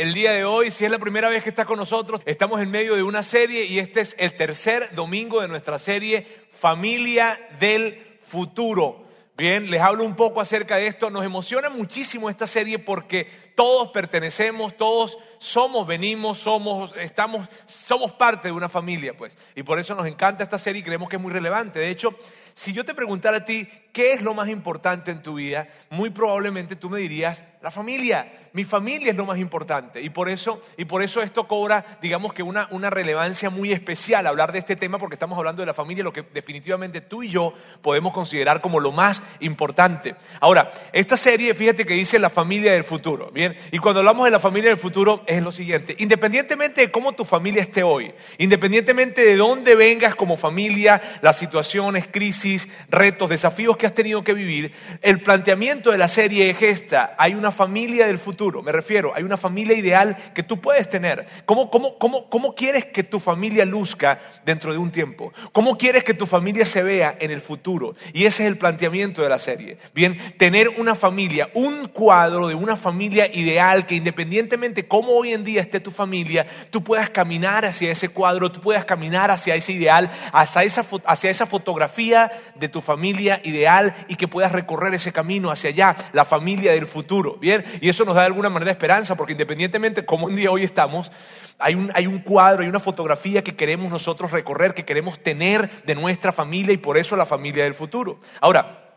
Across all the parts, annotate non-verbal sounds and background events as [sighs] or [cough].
el día de hoy, si es la primera vez que estás con nosotros, estamos en medio de una serie y este es el tercer domingo de nuestra serie Familia del Futuro. Bien, les hablo un poco acerca de esto. Nos emociona muchísimo esta serie porque todos pertenecemos, todos somos, venimos, somos, estamos, somos parte de una familia, pues. Y por eso nos encanta esta serie y creemos que es muy relevante. De hecho, si yo te preguntara a ti qué es lo más importante en tu vida, muy probablemente tú me dirías la familia. Mi familia es lo más importante. Y por eso, y por eso esto cobra, digamos que una, una relevancia muy especial hablar de este tema, porque estamos hablando de la familia, lo que definitivamente tú y yo podemos considerar como lo más importante. Ahora, esta serie, fíjate que dice la familia del futuro. Bien, y cuando hablamos de la familia del futuro es lo siguiente, independientemente de cómo tu familia esté hoy, independientemente de dónde vengas como familia, las situaciones, crisis, retos, desafíos que has tenido que vivir, el planteamiento de la serie es esta, hay una familia del futuro, me refiero, hay una familia ideal que tú puedes tener. ¿Cómo, cómo, cómo, cómo quieres que tu familia luzca dentro de un tiempo? ¿Cómo quieres que tu familia se vea en el futuro? Y ese es el planteamiento de la serie. Bien, tener una familia, un cuadro de una familia ideal que independientemente cómo hoy en día esté tu familia, tú puedas caminar hacia ese cuadro, tú puedas caminar hacia ese ideal, hacia esa, hacia esa fotografía de tu familia ideal y que puedas recorrer ese camino hacia allá, la familia del futuro. Bien, y eso nos da de alguna manera esperanza, porque independientemente cómo un día hoy estamos, hay un, hay un cuadro, hay una fotografía que queremos nosotros recorrer, que queremos tener de nuestra familia y por eso la familia del futuro. Ahora,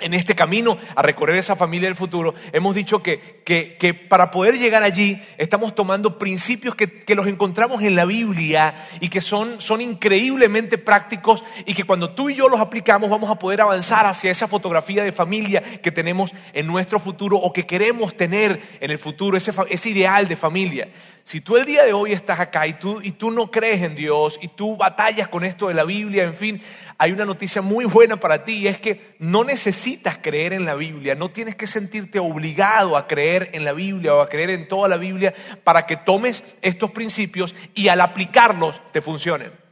en este camino a recorrer esa familia del futuro, hemos dicho que, que, para poder llegar allí estamos tomando principios que, que, los encontramos en la Biblia y que son, son increíblemente prácticos y que cuando tú y yo los aplicamos vamos a poder avanzar hacia esa fotografía de familia que tenemos en nuestro futuro o que queremos tener en el futuro, ese, ese ideal de familia. Si tú el día de hoy estás acá y tú, y tú no crees en Dios y tú batallas con esto de la Biblia, en fin, hay una noticia muy buena para ti y es que no necesitas creer en la Biblia, no tienes que sentirte obligado a creer en la Biblia o a creer en toda la Biblia para que tomes estos principios y al aplicarlos te funcionen.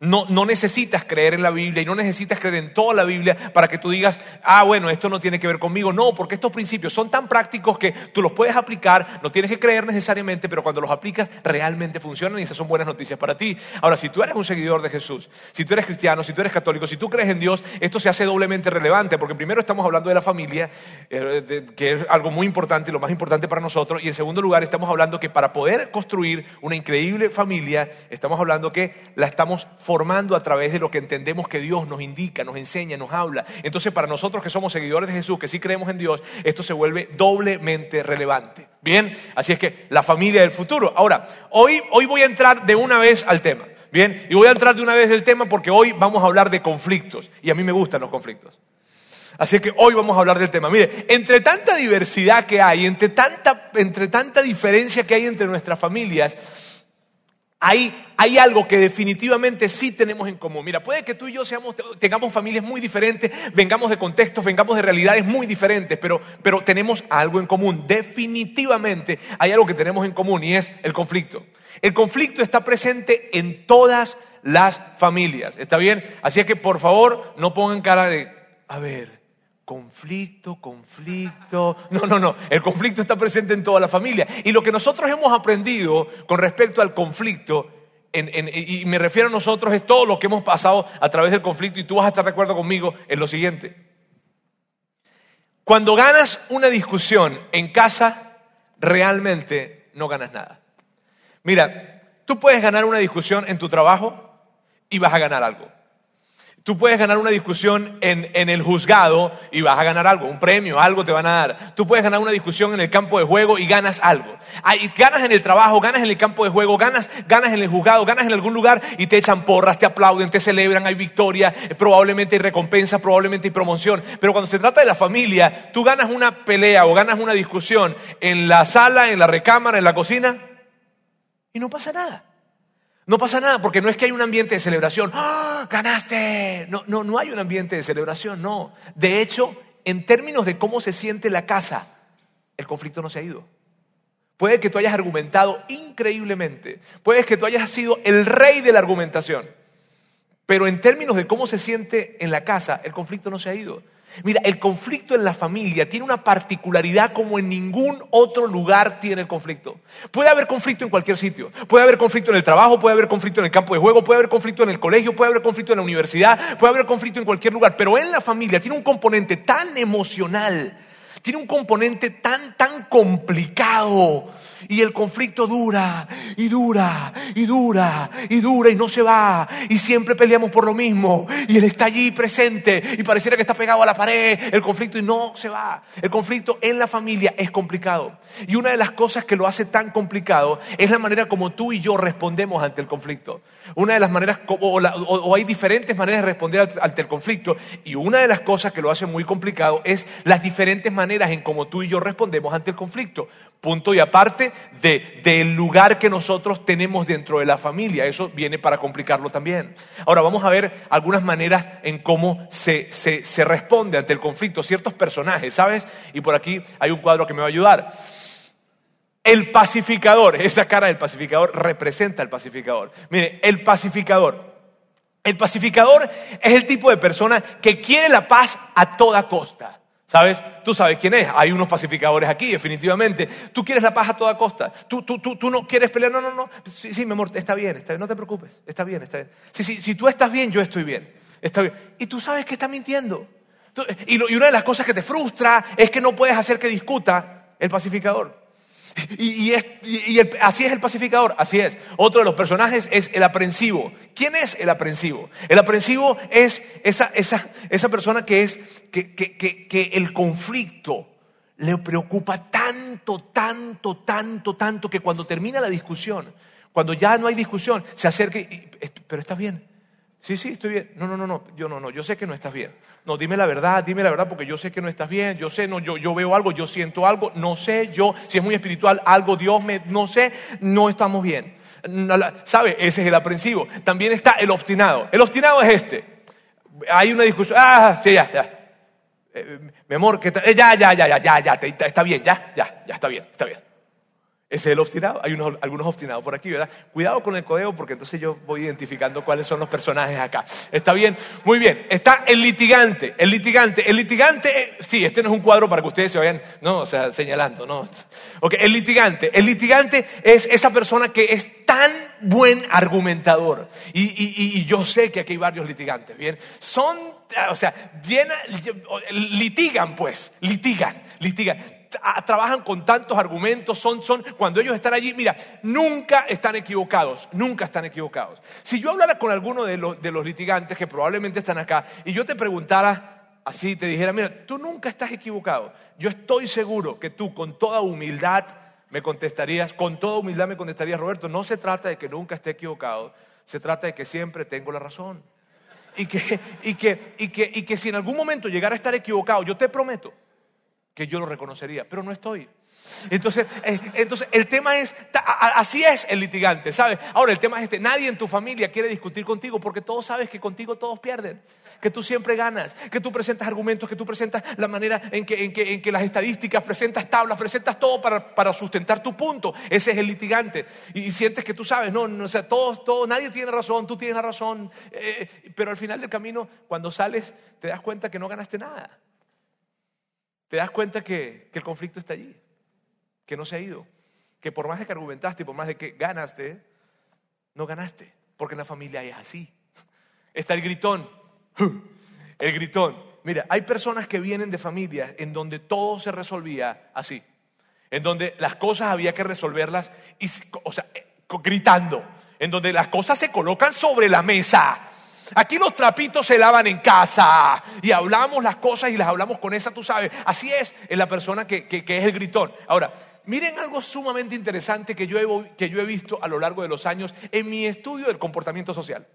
No, necesitas creer en la Biblia y no necesitas creer en toda la Biblia para que tú digas, ah, bueno, esto no tiene que ver conmigo. No, porque estos principios son tan prácticos que tú los puedes aplicar, no tienes que creer necesariamente, pero cuando los aplicas realmente funcionan y esas son buenas noticias para ti. Ahora, si tú eres un seguidor de Jesús, si tú eres cristiano, si tú eres católico, si tú crees en Dios, esto se hace doblemente relevante, porque primero estamos hablando de la familia, eh, que es algo muy importante y lo más importante para nosotros, y en segundo lugar estamos hablando que para poder construir una increíble familia, estamos hablando que la estamos formando a través de lo que entendemos que Dios nos indica, nos enseña, nos habla. Entonces, para nosotros que somos seguidores de Jesús, que sí creemos en Dios, esto se vuelve doblemente relevante. Bien, así es que la familia del futuro. Ahora, hoy, hoy voy a entrar de una vez al tema. Bien, y voy a entrar de una vez del tema porque hoy vamos a hablar de conflictos. Y a mí me gustan los conflictos. Así que hoy vamos a hablar del tema. Mire, entre tanta diversidad que hay, entre tanta, entre tanta diferencia que hay entre nuestras familias, hay, algo que definitivamente sí tenemos en común. Mira, puede que tú y yo seamos, tengamos familias muy diferentes, vengamos de contextos, vengamos de realidades muy diferentes, pero, pero tenemos algo en común. Definitivamente hay algo que tenemos en común y es el conflicto. El conflicto está presente en todas las familias. ¿Está bien? Así es que por favor no pongan cara de, a ver, conflicto, conflicto. No, no, no. El conflicto está presente en toda la familia. Y lo que nosotros hemos aprendido con respecto al conflicto, y me refiero a nosotros, es todo lo que hemos pasado a través del conflicto, y tú vas a estar de acuerdo conmigo en lo siguiente. Cuando ganas una discusión en casa, realmente no ganas nada. Mira, tú puedes ganar una discusión en tu trabajo y vas a ganar algo. Tú puedes ganar una discusión en, en, el juzgado y vas a ganar algo, un premio, algo te van a dar. Tú puedes ganar una discusión en el campo de juego y ganas algo. ganas en el trabajo, ganas en el campo de juego, ganas, ganas en el juzgado, ganas en algún lugar y te echan porras, te aplauden, te celebran, hay victoria, probablemente hay recompensa, probablemente hay promoción. Pero cuando se trata de la familia, tú ganas una pelea o ganas una discusión en la sala, en la recámara, en la cocina y no pasa nada. No pasa nada porque no es que hay un ambiente de celebración. ¡Ah, ¡Ganaste! No, no, no hay un ambiente de celebración, no. De hecho, en términos de cómo se siente la casa, el conflicto no se ha ido. Puede que tú hayas argumentado increíblemente. Puede que tú hayas sido el rey de la argumentación. Pero en términos de cómo se siente en la casa, el conflicto no se ha ido. Mira, el conflicto en la familia tiene una particularidad como en ningún otro lugar tiene el conflicto. Puede haber conflicto en cualquier sitio. Puede haber conflicto en el trabajo, puede haber conflicto en el campo de juego, puede haber conflicto en el colegio, puede haber conflicto en la universidad, puede haber conflicto en cualquier lugar. Pero en la familia tiene un componente tan emocional, tiene un componente tan, tan complicado y el conflicto dura y dura y dura y dura y no se va. Y siempre peleamos por lo mismo. Y Él está allí presente y pareciera que está pegado a la pared el conflicto y no se va. El conflicto en la familia es complicado. Y una de las cosas que lo hace tan complicado es la manera como tú y yo respondemos ante el conflicto. Una de las maneras, o, hay diferentes maneras de responder ante el conflicto. Y una de las cosas que lo hace muy complicado es las diferentes maneras en cómo tú y yo respondemos ante el conflicto. Punto y aparte del lugar que nosotros tenemos dentro de la familia. Eso viene para complicarlo también. Ahora vamos a ver algunas maneras en cómo se, se responde ante el conflicto, ciertos personajes, ¿sabes? Y por aquí hay un cuadro que me va a ayudar. El pacificador, [laughs] esa cara del pacificador representa al pacificador. Mire, el pacificador. El pacificador es el tipo de persona que quiere la paz a toda costa. ¿Sabes? Tú sabes quién es. Hay unos pacificadores aquí, definitivamente. Tú quieres la paz a toda costa. Tú, tú, tú, tú no quieres pelear. No, no, no. Sí, sí, mi amor, está bien, está bien. No te preocupes. Está bien, está bien. Sí, sí, si tú estás bien, yo estoy bien. Está bien. Y tú sabes que está mintiendo. y una de las cosas que te frustra es que no puedes hacer que discuta el pacificador. Y, así es el pacificador, así es. Otro de los personajes es el aprensivo. ¿Quién es el aprensivo? El aprensivo es esa, persona que es que, el conflicto le preocupa tanto, tanto, tanto, tanto que cuando termina la discusión, cuando ya no hay discusión, se acerca y, pero está bien, Sí, sí, estoy bien. No, no, no, no, yo no, no, yo sé que no estás bien. No, dime la verdad, dime la verdad porque yo sé que no estás bien, yo sé, no, yo, yo veo algo, yo siento algo, no sé, yo, si es muy espiritual, algo, Dios me, no sé, no estamos bien. ¿Sabe? Ese es el aprensivo. También está el obstinado. El obstinado es este. Hay una discusión, ah, sí, ya, ya. Eh, mi amor, que eh, ya, ya, ya, ya, ya, ya, está bien, ya, ya, ya, está bien, está bien. Ese es el obstinado. Hay unos, algunos obstinados por aquí, ¿verdad? Cuidado con el codeo porque entonces yo voy identificando cuáles son los personajes acá. ¿Está bien? Muy bien. Está el litigante. El litigante. El litigante, eh, sí, este no es un cuadro para que ustedes se vayan, no, o sea, señalando, no. Ok, el litigante. El litigante es esa persona que es tan buen argumentador. Y, y yo sé que aquí hay varios litigantes, ¿bien? Son, o sea, llena, litigan pues, litigan, litigan trabajan con tantos argumentos, son, son, cuando ellos están allí, mira, nunca están equivocados, nunca están equivocados. Si yo hablara con alguno de los, de los litigantes que probablemente están acá y yo te preguntara así, te dijera, mira, tú nunca estás equivocado, yo estoy seguro que tú con toda humildad me contestarías, con toda humildad me contestarías, Roberto, no se trata de que nunca esté equivocado, se trata de que siempre tengo la razón. Y que, y que, y que, y que si en algún momento llegara a estar equivocado, yo te prometo que yo lo reconocería, pero no estoy. Entonces, eh, entonces el tema es, así es el litigante, ¿sabes? Ahora, el tema es este, nadie en tu familia quiere discutir contigo porque todos sabes que contigo todos pierden, que tú siempre ganas, que tú presentas argumentos, que tú presentas la manera en que, en que, las estadísticas, presentas tablas, presentas todo para, sustentar tu punto. Ese es el litigante. Y, sientes que tú sabes, no, no o sea, todos, todos, nadie tiene razón, tú tienes la razón, eh, pero al final del camino, cuando sales, te das cuenta que no ganaste nada te das cuenta que, el conflicto está allí, que no se ha ido, que por más de que argumentaste por más de que ganaste, no ganaste, porque en la familia es así. Está el gritón, [laughs] el gritón. Mira, hay personas que vienen de familias en donde todo se resolvía así, en donde las cosas había que resolverlas, o sea, eh, gritando, en donde las cosas se colocan sobre la mesa Aquí los trapitos se lavan en casa y hablamos las cosas y las hablamos con esa, tú sabes. Así es en la persona que, es el gritón. Ahora, miren algo sumamente interesante que yo, he, que yo he visto a lo largo de los años en mi estudio del comportamiento social.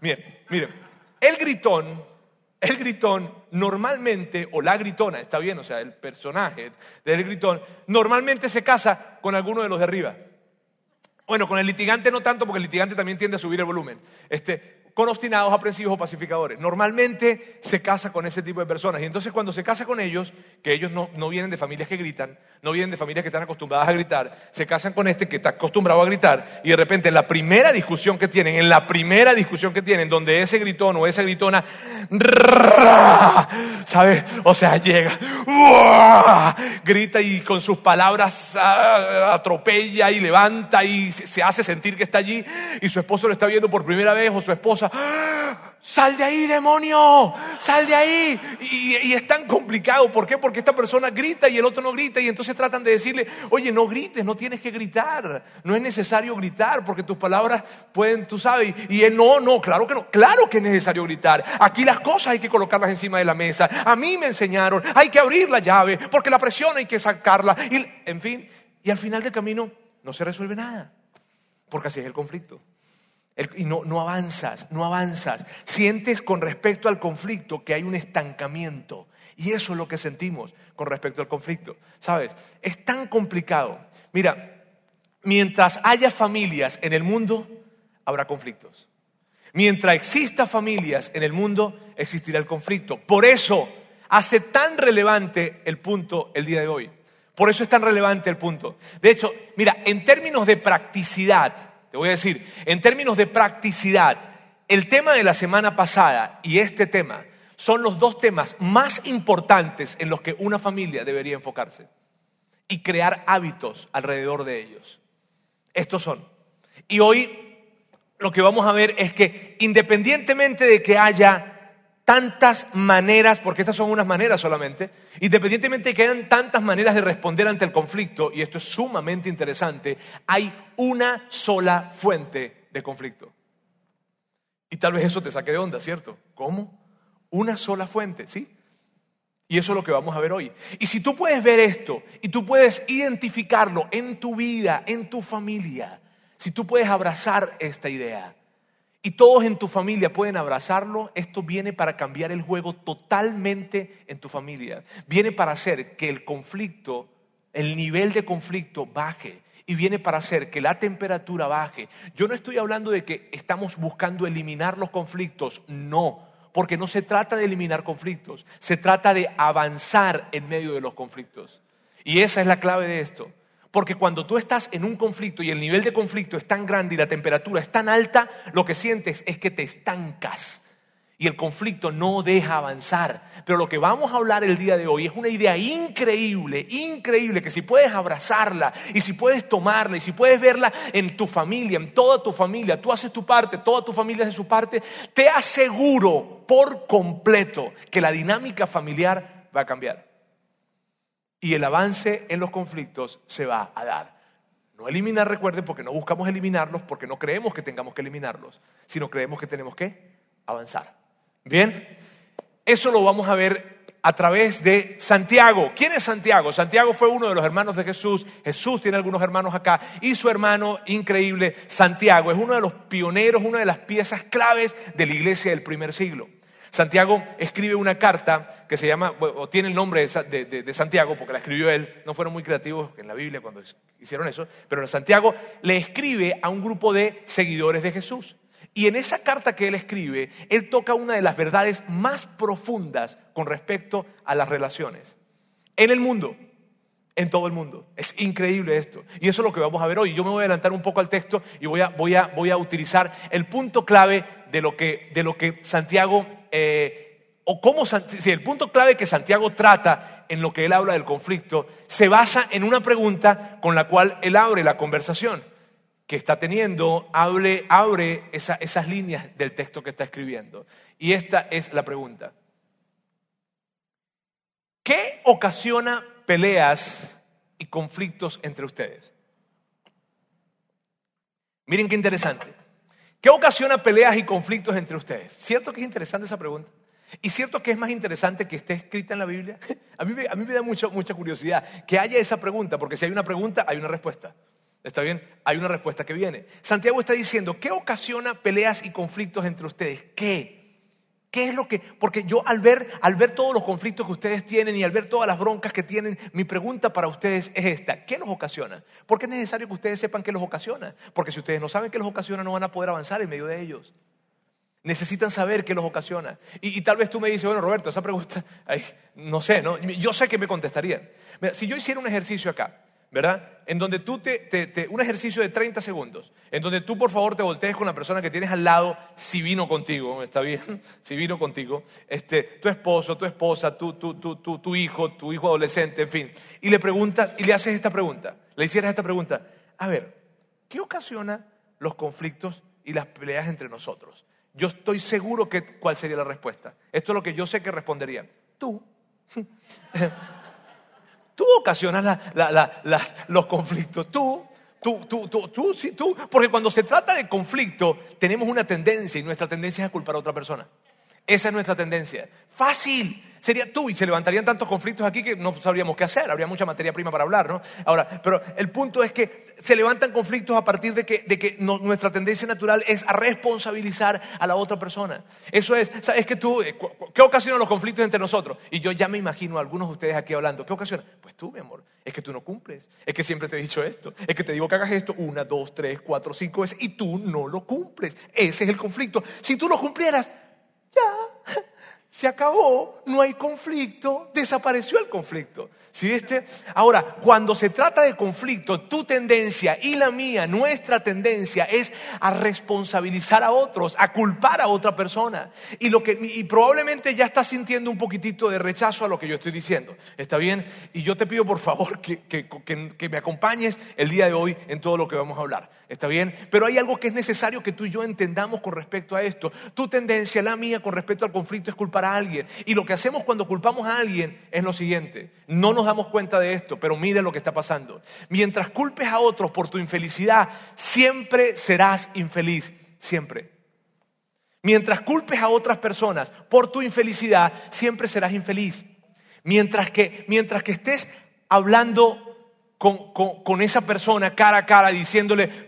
miren, miren, el gritón, el gritón normalmente, o la gritona, está bien, o sea, el personaje del gritón, normalmente se casa con alguno de los de arriba. Bueno, con el litigante no tanto, porque el litigante también tiende a subir el volumen. Este, con obstinados, aprensivos o pacificadores. Normalmente se casa con ese tipo de personas. Y entonces cuando se casa con ellos, que ellos no, no, vienen de familias que gritan, no vienen de familias que están acostumbradas a gritar, se casan con este que está acostumbrado a gritar y de repente en la primera discusión que tienen, en la primera discusión que tienen, donde ese gritón o esa gritona, [laughs] ¿sabes? O sea, llega, [laughs] grita y con sus palabras ah, atropella y levanta y se hace sentir que está allí y su esposo lo está viendo por primera vez o su esposa, sal de ahí, demonio, sal de ahí. Y, es tan complicado. ¿Por qué? Porque esta persona grita y el otro no grita y entonces tratan de decirle, oye, no grites, no tienes que gritar, no es necesario gritar porque tus palabras pueden, tú sabes. Y él, no, no, claro que no, claro que es necesario gritar. Aquí las cosas hay que colocarlas encima de la mesa. A mí me enseñaron, hay que abrir la llave porque la presión hay que sacarla. Y, en fin, y al final del camino no se resuelve nada porque así es el conflicto. Y no, avanzas, no avanzas. Sientes con respecto al conflicto que hay un estancamiento. Y eso es lo que sentimos con respecto al conflicto. ¿Sabes? Es tan complicado. Mira, mientras haya familias en el mundo, habrá conflictos. Mientras exista familias en el mundo, existirá el conflicto. Por eso hace tan relevante el punto el día de hoy. Por eso es tan relevante el punto. De hecho, mira, en términos de practicidad, voy a decir, en términos de practicidad, el tema de la semana pasada y este tema son los dos temas más importantes en los que una familia debería enfocarse y crear hábitos alrededor de ellos. Estos son. Y hoy lo que vamos a ver es que independientemente de que haya tantas maneras, porque estas son unas maneras solamente, independientemente de que hayan tantas maneras de responder ante el conflicto, y esto es sumamente interesante, hay una sola fuente de conflicto. Y tal vez eso te saque de onda, ¿cierto? ¿Cómo? Una sola fuente, ¿sí? Y eso es lo que vamos a ver hoy. Y si tú puedes ver esto y tú puedes identificarlo en tu vida, en tu familia, si tú puedes abrazar esta idea, y todos en tu familia pueden abrazarlo, esto viene para cambiar el juego totalmente en tu familia. Viene para hacer que el conflicto, el nivel de conflicto baje y viene para hacer que la temperatura baje. Yo no estoy hablando de que estamos buscando eliminar los conflictos, no, porque no se trata de eliminar conflictos, se trata de avanzar en medio de los conflictos. Y esa es la clave de esto. Porque cuando tú estás en un conflicto y el nivel de conflicto es tan grande y la temperatura es tan alta, lo que sientes es que te estancas y el conflicto no deja avanzar. Pero lo que vamos a hablar el día de hoy es una idea increíble, increíble, que si puedes abrazarla y si puedes tomarla y si puedes verla en tu familia, en toda tu familia, tú haces tu parte, toda tu familia hace su parte, te aseguro por completo que la dinámica familiar va a cambiar y el avance en los conflictos se va a dar. No eliminar, recuerden, porque no buscamos eliminarlos, porque no creemos que tengamos que eliminarlos, sino creemos que tenemos que avanzar. Bien, eso lo vamos a ver a través de Santiago. ¿Quién es Santiago? Santiago fue uno de los hermanos de Jesús. Jesús tiene algunos hermanos acá. Y su hermano increíble, Santiago, es uno de los pioneros, una de las piezas claves de la iglesia del primer siglo. Santiago escribe una carta que se llama, o tiene el nombre de, Santiago porque la escribió él, no fueron muy creativos en la Biblia cuando hicieron eso, pero Santiago le escribe a un grupo de seguidores de Jesús. Y en esa carta que él escribe, él toca una de las verdades más profundas con respecto a las relaciones. En el mundo, en todo el mundo. Es increíble esto. Y eso es lo que vamos a ver hoy. Yo me voy a adelantar un poco al texto y voy a, voy a, voy a utilizar el punto clave de lo que, de lo que Santiago eh, o cómo, si el punto clave que Santiago trata en lo que él habla del conflicto se basa en una pregunta con la cual él abre la conversación que está teniendo, abre, abre esas líneas del texto que está escribiendo. Y esta es la pregunta. ¿Qué ocasiona peleas y conflictos entre ustedes? Miren qué interesante. ¿Qué ocasiona peleas y conflictos entre ustedes? ¿Cierto que es interesante esa pregunta? ¿Y cierto que es más interesante que esté escrita en la Biblia? [laughs] A mí, a mí me da mucha, mucha curiosidad que haya esa pregunta, porque si hay una pregunta, hay una respuesta. ¿Está bien? Hay una respuesta que viene. Santiago está diciendo, ¿qué ocasiona peleas y conflictos entre ustedes? ¿Qué? ¿Qué es lo que.? Porque yo al ver, al ver todos los conflictos que ustedes tienen y al ver todas las broncas que tienen, mi pregunta para ustedes es esta: ¿qué los ocasiona? Porque es necesario que ustedes sepan qué los ocasiona. Porque si ustedes no saben qué los ocasiona, no van a poder avanzar en medio de ellos. Necesitan saber qué los ocasiona. Y, tal vez tú me dices, bueno, Roberto, esa pregunta, [laughs] no sé, ¿no? Yo sé que me contestarían. si yo hiciera un ejercicio acá, ¿verdad? En donde tú te, un ejercicio de 30 segundos, en donde tú por favor te voltees con la persona que tienes al lado, si vino contigo, ¿está bien? [laughs] Si vino contigo, este, tu esposo, tu esposa, tu, tu, tu, tu, hijo, tu hijo adolescente, en fin, y le preguntas, y le haces esta pregunta, le hicieras esta pregunta, a ver, ¿qué ocasiona los conflictos y las peleas entre nosotros? Yo estoy seguro que cuál sería la respuesta. Esto es lo que yo sé que responderían. Tú. [laughs] Tú ocasionas los conflictos, tú, tú, tú, tú, tú, sí, tú. Porque cuando se trata de conflicto, tenemos una tendencia y nuestra tendencia es a culpar a otra persona. Esa es nuestra tendencia. Fácil sería tú y se levantarían tantos conflictos aquí que no sabríamos qué hacer, habría mucha materia prima para hablar, ¿no? Ahora, pero el punto es que se levantan conflictos a partir de que, nuestra tendencia natural es a responsabilizar a la otra persona. Eso es, ¿sabes que tú, eh, qué ocasiona los conflictos entre nosotros? Y yo ya me imagino a algunos de ustedes aquí hablando, ¿qué ocasiona? Pues tú, mi amor, es que tú no cumples, es que siempre te he dicho esto, es que te digo que hagas esto una, dos, tres, cuatro, cinco veces y tú no lo cumples. Ese es el conflicto. Si tú lo cumplieras, ya, se acabó, no hay conflicto, desapareció el conflicto. ¿Sí viste? Ahora, cuando se trata de conflicto, tu tendencia y la mía, nuestra tendencia es a responsabilizar a otros, a culpar a otra persona. Y, lo que, y probablemente ya estás sintiendo un poquitito de rechazo a lo que yo estoy diciendo. ¿Está bien? Y yo te pido por favor que, que me acompañes el día de hoy en todo lo que vamos a hablar. ¿Está bien? Pero hay algo que es necesario que tú y yo entendamos con respecto a esto. Tu tendencia, la mía, con respecto al conflicto es culpar a alguien. Y lo que hacemos cuando culpamos a alguien es lo siguiente. No nos damos cuenta de esto, pero mire lo que está pasando. Mientras culpes a otros por tu infelicidad, siempre serás infeliz. Siempre. Mientras culpes a otras personas por tu infelicidad, siempre serás infeliz. Mientras que, mientras que estés hablando con, con, esa persona cara a cara diciéndole,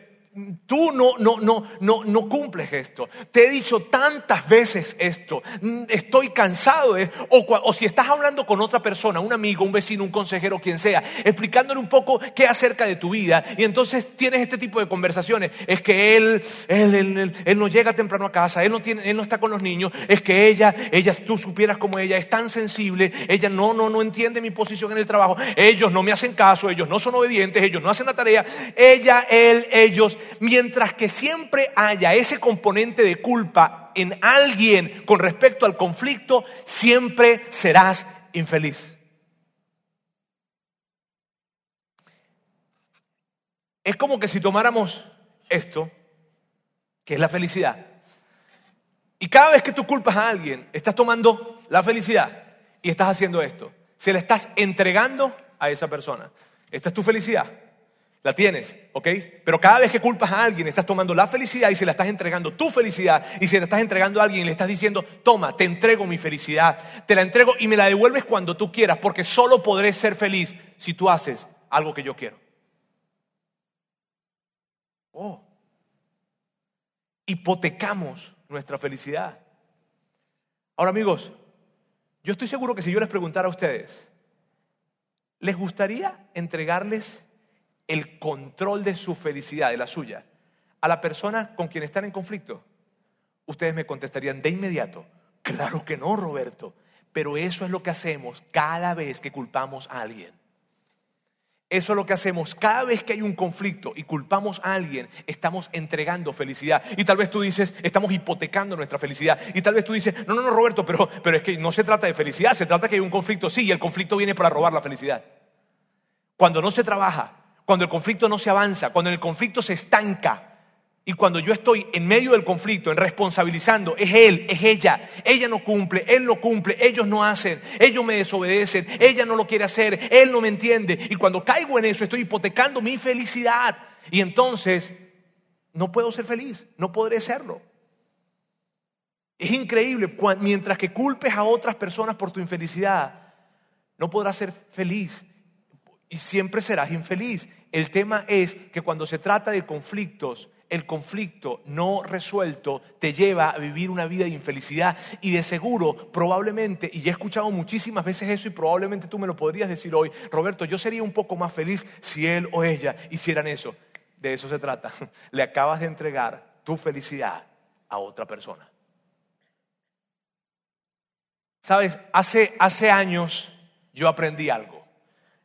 Tú no, no, no, no, no cumples esto. Te he dicho tantas veces esto. Estoy cansado de... O, o, si estás hablando con otra persona, un amigo, un vecino, un consejero, quien sea, explicándole un poco qué acerca de tu vida. Y entonces tienes este tipo de conversaciones. Es que él, él, él, no llega temprano a casa, él no, tiene, él no está con los niños. Es que ella, ella, tú supieras como ella, es tan sensible. Ella no, no, no entiende mi posición en el trabajo. Ellos no me hacen caso, ellos no son obedientes, ellos no hacen la tarea. Ella, él, ellos mientras que siempre haya ese componente de culpa en alguien con respecto al conflicto, siempre serás infeliz. Es como que si tomáramos esto, que es la felicidad, y cada vez que tú culpas a alguien, estás tomando la felicidad y estás haciendo esto. Se la estás entregando a esa persona. Esta es tu felicidad. La tienes, ¿ok? Pero cada vez que culpas a alguien, estás tomando la felicidad y se la estás entregando tu felicidad. Y se la estás entregando a alguien y le estás diciendo, toma, te entrego mi felicidad. Te la entrego y me la devuelves cuando tú quieras, porque solo podré ser feliz si tú haces algo que yo quiero. Oh. Hipotecamos nuestra felicidad. Ahora amigos, yo estoy seguro que si yo les preguntara a ustedes, ¿les gustaría entregarles el control de su felicidad, de la suya, a la persona con quien están en conflicto? Ustedes me contestarían de inmediato, claro que no, Roberto, pero eso es lo que hacemos cada vez que culpamos a alguien. Eso es lo que hacemos. Cada vez que hay un conflicto y culpamos a alguien, estamos entregando felicidad. Y tal vez tú dices, estamos hipotecando nuestra felicidad. Y tal vez tú dices, no, no, no, Roberto, pero, pero es que no se trata de felicidad, se trata que hay un conflicto. Sí, y el conflicto viene para robar la felicidad. Cuando no se trabaja, cuando el conflicto no se avanza, cuando el conflicto se estanca. Y cuando yo estoy en medio del conflicto, en responsabilizando, es él, es ella. Ella no cumple, él no cumple, ellos no hacen, ellos me desobedecen, ella no lo quiere hacer, él no me entiende. Y cuando caigo en eso, estoy hipotecando mi felicidad. Y entonces, no puedo ser feliz, no podré serlo. Es increíble, mientras que culpes a otras personas por tu infelicidad, no podrás ser feliz y siempre serás infeliz. El tema es que cuando se trata de conflictos, el conflicto no resuelto te lleva a vivir una vida de infelicidad y de seguro, probablemente, y he escuchado muchísimas veces eso y probablemente tú me lo podrías decir hoy, Roberto, yo sería un poco más feliz si él o ella hicieran eso. De eso se trata. [laughs] Le acabas de entregar tu felicidad a otra persona. Sabes, hace, hace años yo aprendí algo.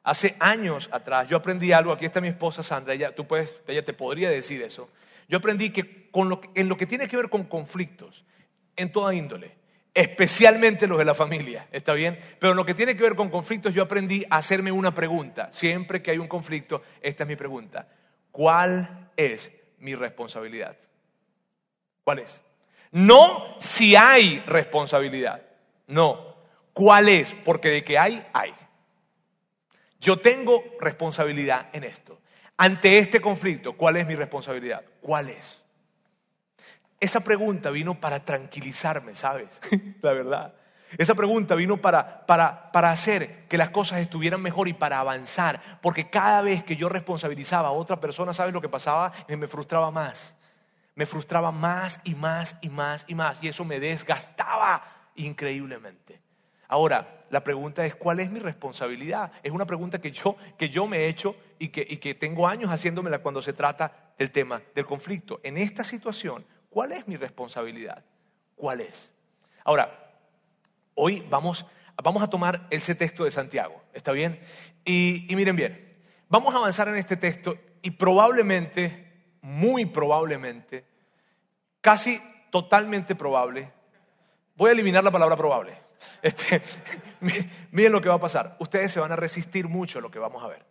Hace años atrás yo aprendí algo, aquí está mi esposa Sandra, ella, tú puedes, ella te podría decir eso. Yo aprendí que con en lo que tiene que ver con conflictos, en toda índole, especialmente los de la familia, ¿está bien? Pero en lo que tiene que ver con conflictos yo aprendí a hacerme una pregunta. Siempre que hay un conflicto, esta es mi pregunta. ¿Cuál es mi responsabilidad? ¿Cuál es? No si hay responsabilidad, no. ¿Cuál es? Porque de que hay, hay. Yo tengo responsabilidad en esto. Ante este conflicto, ¿cuál es mi responsabilidad? ¿Cuál es? Esa pregunta vino para tranquilizarme, ¿sabes? [laughs] La verdad. Esa pregunta vino para, para, para, hacer que las cosas estuvieran mejor y para avanzar. Porque cada vez que yo responsabilizaba a otra persona, ¿sabes lo que pasaba? Me frustraba más. Me frustraba más y más y más y más. Y eso me desgastaba increíblemente. Ahora, la pregunta es, ¿cuál es mi responsabilidad? Es una pregunta que yo, que yo me he hecho y que, y que tengo años haciéndomela cuando se trata del tema del conflicto. En esta situación, ¿cuál es mi responsabilidad? ¿Cuál es? Ahora, hoy vamos, vamos a tomar ese texto de Santiago, ¿está bien? Y, y miren bien, vamos a avanzar en este texto y probablemente, muy probablemente, casi totalmente probable, voy a eliminar la palabra probable [laughs] este, miren lo que va a pasar. Ustedes se van a resistir mucho a lo que vamos a ver.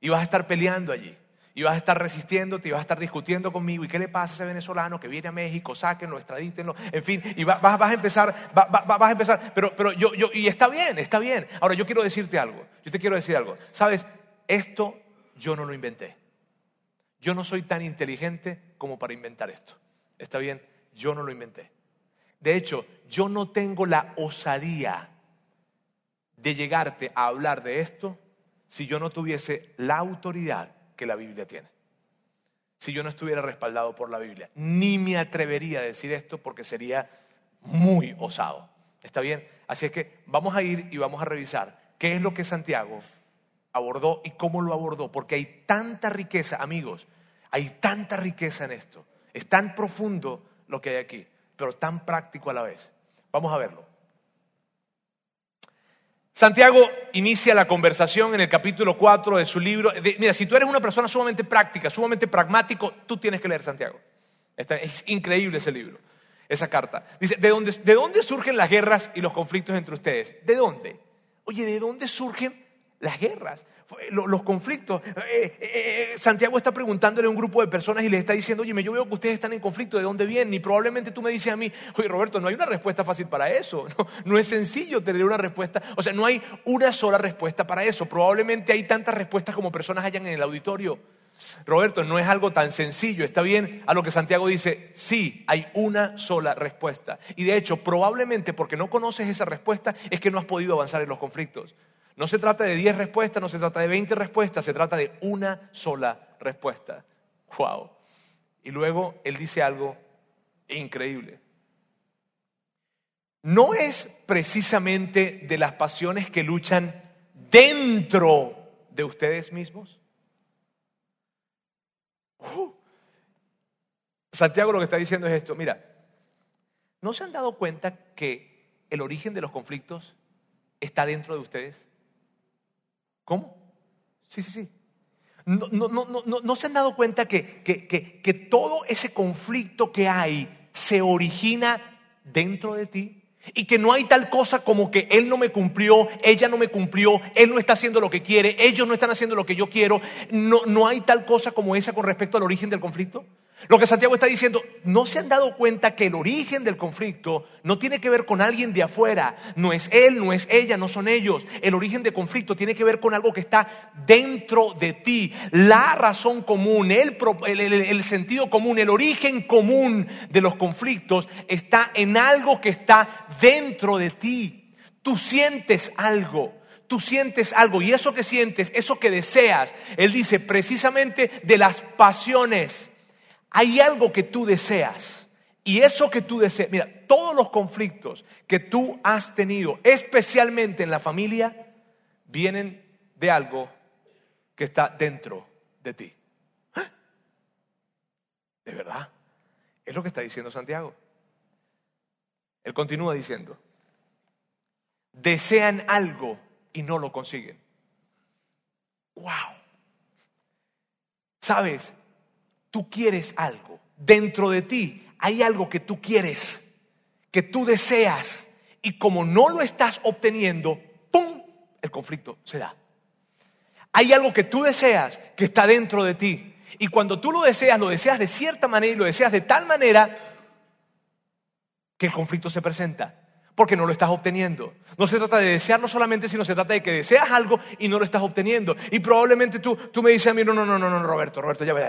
Y vas a estar peleando allí. Y vas a estar resistiéndote y vas a estar discutiendo conmigo. ¿Y qué le pasa a ese venezolano que viene a México? Sáquenlo, extradítenlo. En fin, y vas, a empezar, vas a empezar. Pero, pero yo, yo, y está bien, está bien. Ahora yo quiero decirte algo. Yo te quiero decir algo. Sabes, esto yo no lo inventé. Yo no soy tan inteligente como para inventar esto. ¿Está bien? Yo no lo inventé. De hecho, yo no tengo la osadía de llegarte a hablar de esto si yo no tuviese la autoridad que la Biblia tiene. Si yo no estuviera respaldado por la Biblia. Ni me atrevería a decir esto porque sería muy osado. ¿Está bien? Así es que vamos a ir y vamos a revisar qué es lo que Santiago abordó y cómo lo abordó. Porque hay tanta riqueza, amigos, hay tanta riqueza en esto. Es tan profundo lo que hay aquí pero tan práctico a la vez. Vamos a verlo. Santiago inicia la conversación en el capítulo 4 de su libro. mira, si tú eres una persona sumamente práctica, sumamente pragmático, tú tienes que leer Santiago. es increíble ese libro, esa carta. Dice, ¿de dónde, ¿de dónde surgen las guerras y los conflictos entre ustedes? ¿De dónde? Oye, ¿de dónde surgen las guerras? los conflictos. Eh, eh, eh, Santiago está preguntándole a un grupo de personas y le está diciendo, oye, yo veo que ustedes están en conflicto, ¿de dónde vienen? Y probablemente tú me dices a mí, oye, Roberto, no hay una respuesta fácil para eso. [laughs] No, no es sencillo tener una respuesta. O sea, no hay una sola respuesta para eso. Probablemente hay tantas respuestas como personas hayan en el auditorio. Roberto, no es algo tan sencillo. Está bien a lo que Santiago dice, sí, hay una sola respuesta. Y de hecho, probablemente porque no conoces esa respuesta es que no has podido avanzar en los conflictos. No se trata de 10 respuestas, no se trata de 20 respuestas, se trata de una sola respuesta. ¡Wow! Y luego él dice algo increíble. No es precisamente de las pasiones que luchan dentro de ustedes mismos. Uh. Santiago lo que está diciendo es esto, mira, ¿no se han dado cuenta que el origen de los conflictos está dentro de ustedes? ¿Cómo? Sí, sí, sí. No, no, no, no se han dado cuenta que, que, que, que todo ese conflicto que hay se origina dentro de ti y que no hay tal cosa como que él no me cumplió, ella no me cumplió, él no está haciendo lo que quiere, ellos no están haciendo lo que yo quiero. No, no hay tal cosa como esa con respecto al origen del conflicto. Lo que Santiago está diciendo, ¿no se han dado cuenta que el origen del conflicto no tiene que ver con alguien de afuera? No es él, no es ella, no son ellos. El origen del conflicto tiene que ver con algo que está dentro de ti. La razón común, el, el sentido común, el origen común de los conflictos está en algo que está dentro de ti. Tú sientes algo tú sientes algo y eso que sientes, eso que deseas, él dice precisamente de las pasiones hay algo que tú deseas. Y eso que tú deseas, mira, todos los conflictos que tú has tenido, especialmente en la familia, vienen de algo que está dentro de ti. ¿Ah? ¿De verdad? Es lo que está diciendo Santiago. Él continúa diciendo, desean algo y no lo consiguen. ¡Wow! ¿Sabes? Tú quieres algo. Dentro de ti hay algo que tú quieres, que tú deseas. Y como no lo estás obteniendo, ¡pum! El conflicto se da. Hay algo que tú deseas que está dentro de ti. Y cuando tú lo deseas, lo deseas de cierta manera y lo deseas de tal manera que el conflicto se presenta. Porque no lo estás obteniendo. No se trata de desearlo solamente, sino se trata de que deseas algo y no lo estás obteniendo. Y probablemente tú, tú me dices a mí, no, no, no, no, no, Roberto, Roberto, ya ve.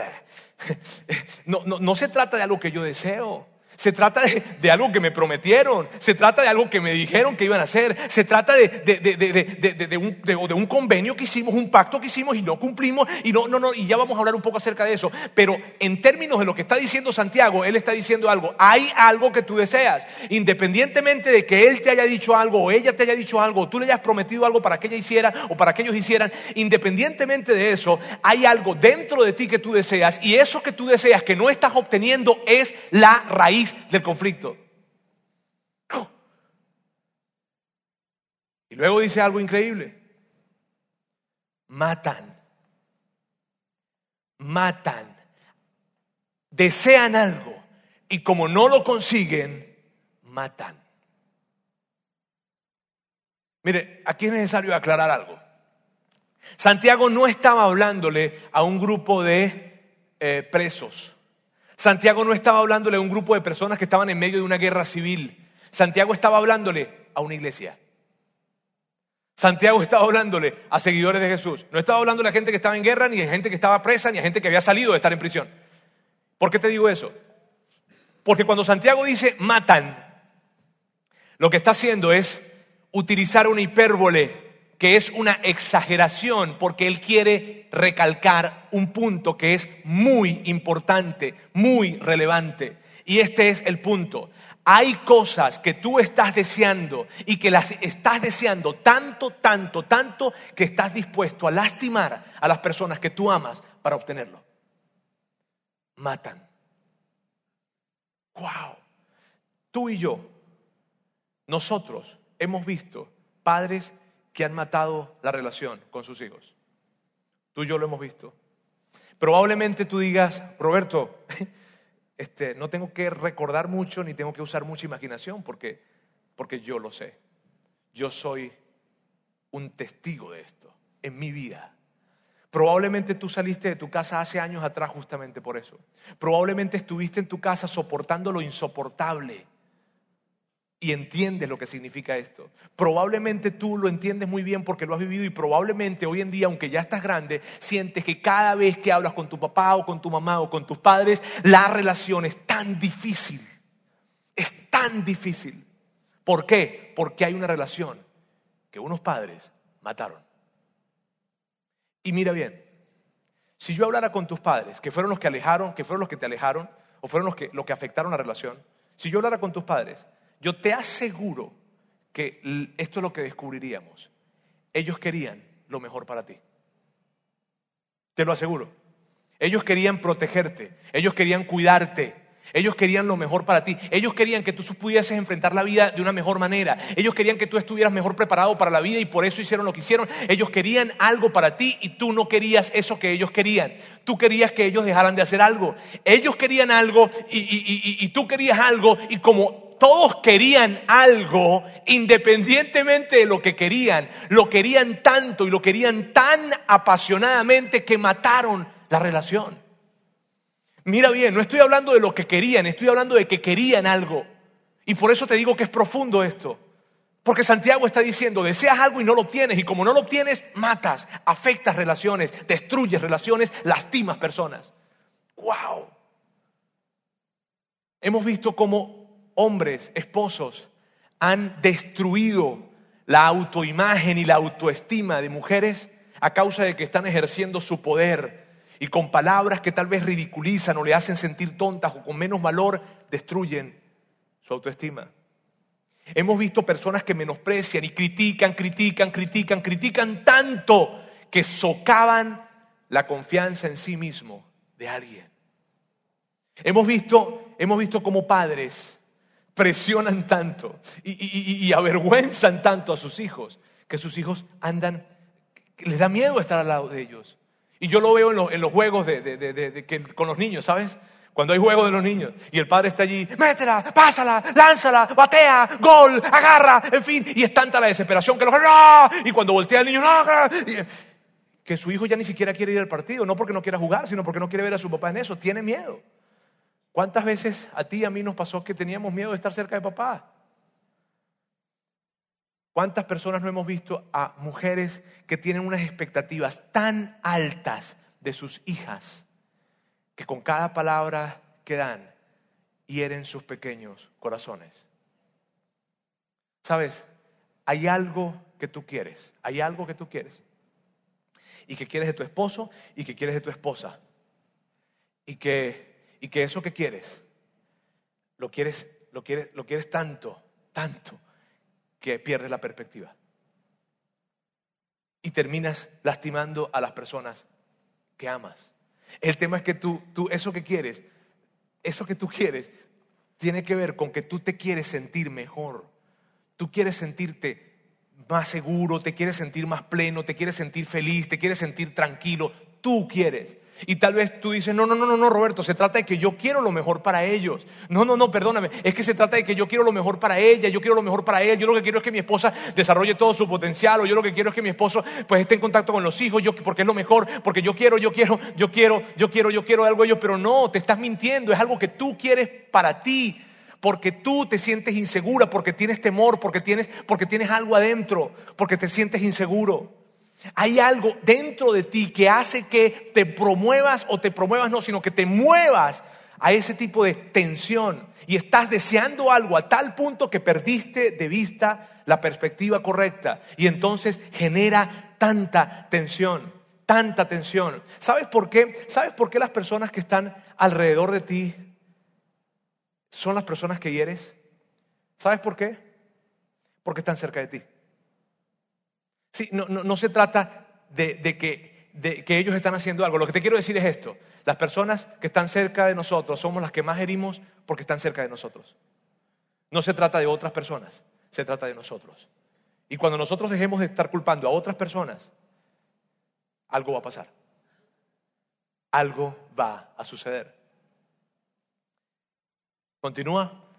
[laughs] No, no, no se trata de algo que yo deseo. Se trata de, algo que me prometieron, se trata de algo que me dijeron que iban a hacer, se trata de, un, convenio que hicimos, un pacto que hicimos y no cumplimos y no, no, no, y ya vamos a hablar un poco acerca de eso. Pero en términos de lo que está diciendo Santiago, él está diciendo algo, hay algo que tú deseas, independientemente de que él te haya dicho algo o ella te haya dicho algo, o tú le hayas prometido algo para que ella hiciera o para que ellos hicieran, independientemente de eso, hay algo dentro de ti que tú deseas y eso que tú deseas que no estás obteniendo es la raíz del conflicto. Y luego dice algo increíble. Matan. Matan. Desean algo y como no lo consiguen, matan. Mire, aquí es necesario aclarar algo. Santiago no estaba hablándole a un grupo de eh, presos. Santiago no estaba hablándole a un grupo de personas que estaban en medio de una guerra civil. Santiago estaba hablándole a una iglesia. Santiago estaba hablándole a seguidores de Jesús. No estaba hablándole a gente que estaba en guerra, ni a gente que estaba presa, ni a gente que había salido de estar en prisión. ¿Por qué te digo eso? Porque cuando Santiago dice matan, lo que está haciendo es utilizar una hipérbole que es una exageración porque él quiere recalcar un punto que es muy importante, muy relevante. Y este es el punto. Hay cosas que tú estás deseando y que las estás deseando tanto, tanto, tanto que estás dispuesto a lastimar a las personas que tú amas para obtenerlo. Matan. Wow. Tú y yo, nosotros hemos visto padres que han matado la relación con sus hijos. Tú y yo lo hemos visto. Probablemente tú digas, Roberto, [laughs] este, no tengo que recordar mucho ni tengo que usar mucha imaginación porque, porque yo lo sé. Yo soy un testigo de esto en mi vida. Probablemente tú saliste de tu casa hace años atrás justamente por eso. Probablemente estuviste en tu casa soportando lo insoportable y entiendes lo que significa esto. Probablemente tú lo entiendes muy bien porque lo has vivido y probablemente hoy en día, aunque ya estás grande, sientes que cada vez que hablas con tu papá o con tu mamá o con tus padres, la relación es tan difícil. Es tan difícil. ¿Por qué? Porque hay una relación que unos padres mataron. Y mira bien, si yo hablara con tus padres, que fueron los que alejaron, que fueron los que te alejaron, o fueron los que, los que afectaron la relación, si yo hablara con tus padres, yo te aseguro que esto es lo que descubriríamos. Ellos querían lo mejor para ti. Te lo aseguro. Ellos querían protegerte, ellos querían cuidarte, ellos querían lo mejor para ti. Ellos querían que tú pudieses enfrentar la vida de una mejor manera. Ellos querían que tú estuvieras mejor preparado para la vida y por eso hicieron lo que hicieron. Ellos querían algo para ti y tú no querías eso que ellos querían. Tú querías que ellos dejaran de hacer algo. Ellos querían algo y, y tú querías algo y como todos querían algo independientemente de lo que querían. Lo querían tanto y lo querían tan apasionadamente que mataron la relación. Mira bien, no estoy hablando de lo que querían, estoy hablando de que querían algo. Y por eso te digo que es profundo esto. Porque Santiago está diciendo, deseas algo y no lo obtienes, y como no lo obtienes, matas, afectas relaciones, destruyes relaciones, lastimas personas. ¡Wow! Hemos visto cómo hombres, esposos, han destruido la autoimagen y la autoestima de mujeres a causa de que están ejerciendo su poder y con palabras que tal vez ridiculizan o le hacen sentir tontas o con menos valor, destruyen su autoestima. Hemos visto personas que menosprecian y critican, critican, critican, critican tanto que socavan la confianza en sí mismo de alguien. Hemos visto, hemos visto como padres presionan tanto y, avergüenzan tanto a sus hijos que sus hijos andan, les da miedo estar al lado de ellos. Y yo lo veo en, los- juegos de, con los niños, ¿sabes? Cuando hay juegos de los niños y el padre está allí, métela, pásala, lánzala, batea, gol, agarra, en fin, y es tanta la desesperación que los ¡No! y cuando voltea el niño, y- que su hijo ya ni siquiera quiere ir al partido, no porque no quiera jugar, sino porque no quiere ver a su papá en eso, tiene miedo. ¿Cuántas veces a ti y a mí nos pasó que teníamos miedo de estar cerca de papá? ¿Cuántas personas no hemos visto a mujeres que tienen unas expectativas tan altas de sus hijas que con cada palabra que dan hieren sus pequeños corazones? ¿Sabes? Hay algo que tú quieres, hay algo que tú quieres y que quieres de tu esposo y que quieres de tu esposa y que, y que eso que quieres lo quieres, lo quieres, lo quieres tanto, tanto que pierdes la perspectiva. Y terminas lastimando a las personas que amas. El tema es que tú, tú, eso que quieres, eso que tú quieres, tiene que ver con que tú te quieres sentir mejor. Tú quieres sentirte más seguro, te quieres sentir más pleno, te quieres sentir feliz, te quieres sentir tranquilo. Tú quieres. Y tal vez tú dices, no, no, no, no, no, Roberto, se trata de que yo quiero lo mejor para ellos. No, no, no, perdóname, es que se trata de que yo quiero lo mejor para ella, yo quiero lo mejor para él, yo lo que quiero es que mi esposa desarrolle todo su potencial, o yo lo que quiero es que mi esposo pues esté en contacto con los hijos, yo, porque es lo mejor, porque yo quiero, yo quiero, yo quiero, yo quiero, yo quiero algo de ellos, pero no, te estás mintiendo, es algo que tú quieres para ti. Porque tú te sientes insegura, porque tienes temor, porque tienes, porque tienes algo adentro, porque te sientes inseguro. Hay algo dentro de ti que hace que te promuevas o te promuevas no, sino que te muevas a ese tipo de tensión y estás deseando algo a tal punto que perdiste de vista la perspectiva correcta y entonces genera tanta tensión, tanta tensión. ¿Sabes por qué? ¿Sabes por qué las personas que están alrededor de ti son las personas que hieres? ¿Sabes por qué? Porque están cerca de ti. Sí, no, se trata de, de que, de que ellos están haciendo algo. Lo que te quiero decir es esto. Las personas que están cerca de nosotros somos las que más herimos porque están cerca de nosotros. No se trata de otras personas, se trata de nosotros. Y cuando nosotros dejemos de estar culpando a otras personas, algo va a pasar. Algo va a suceder. Continúa.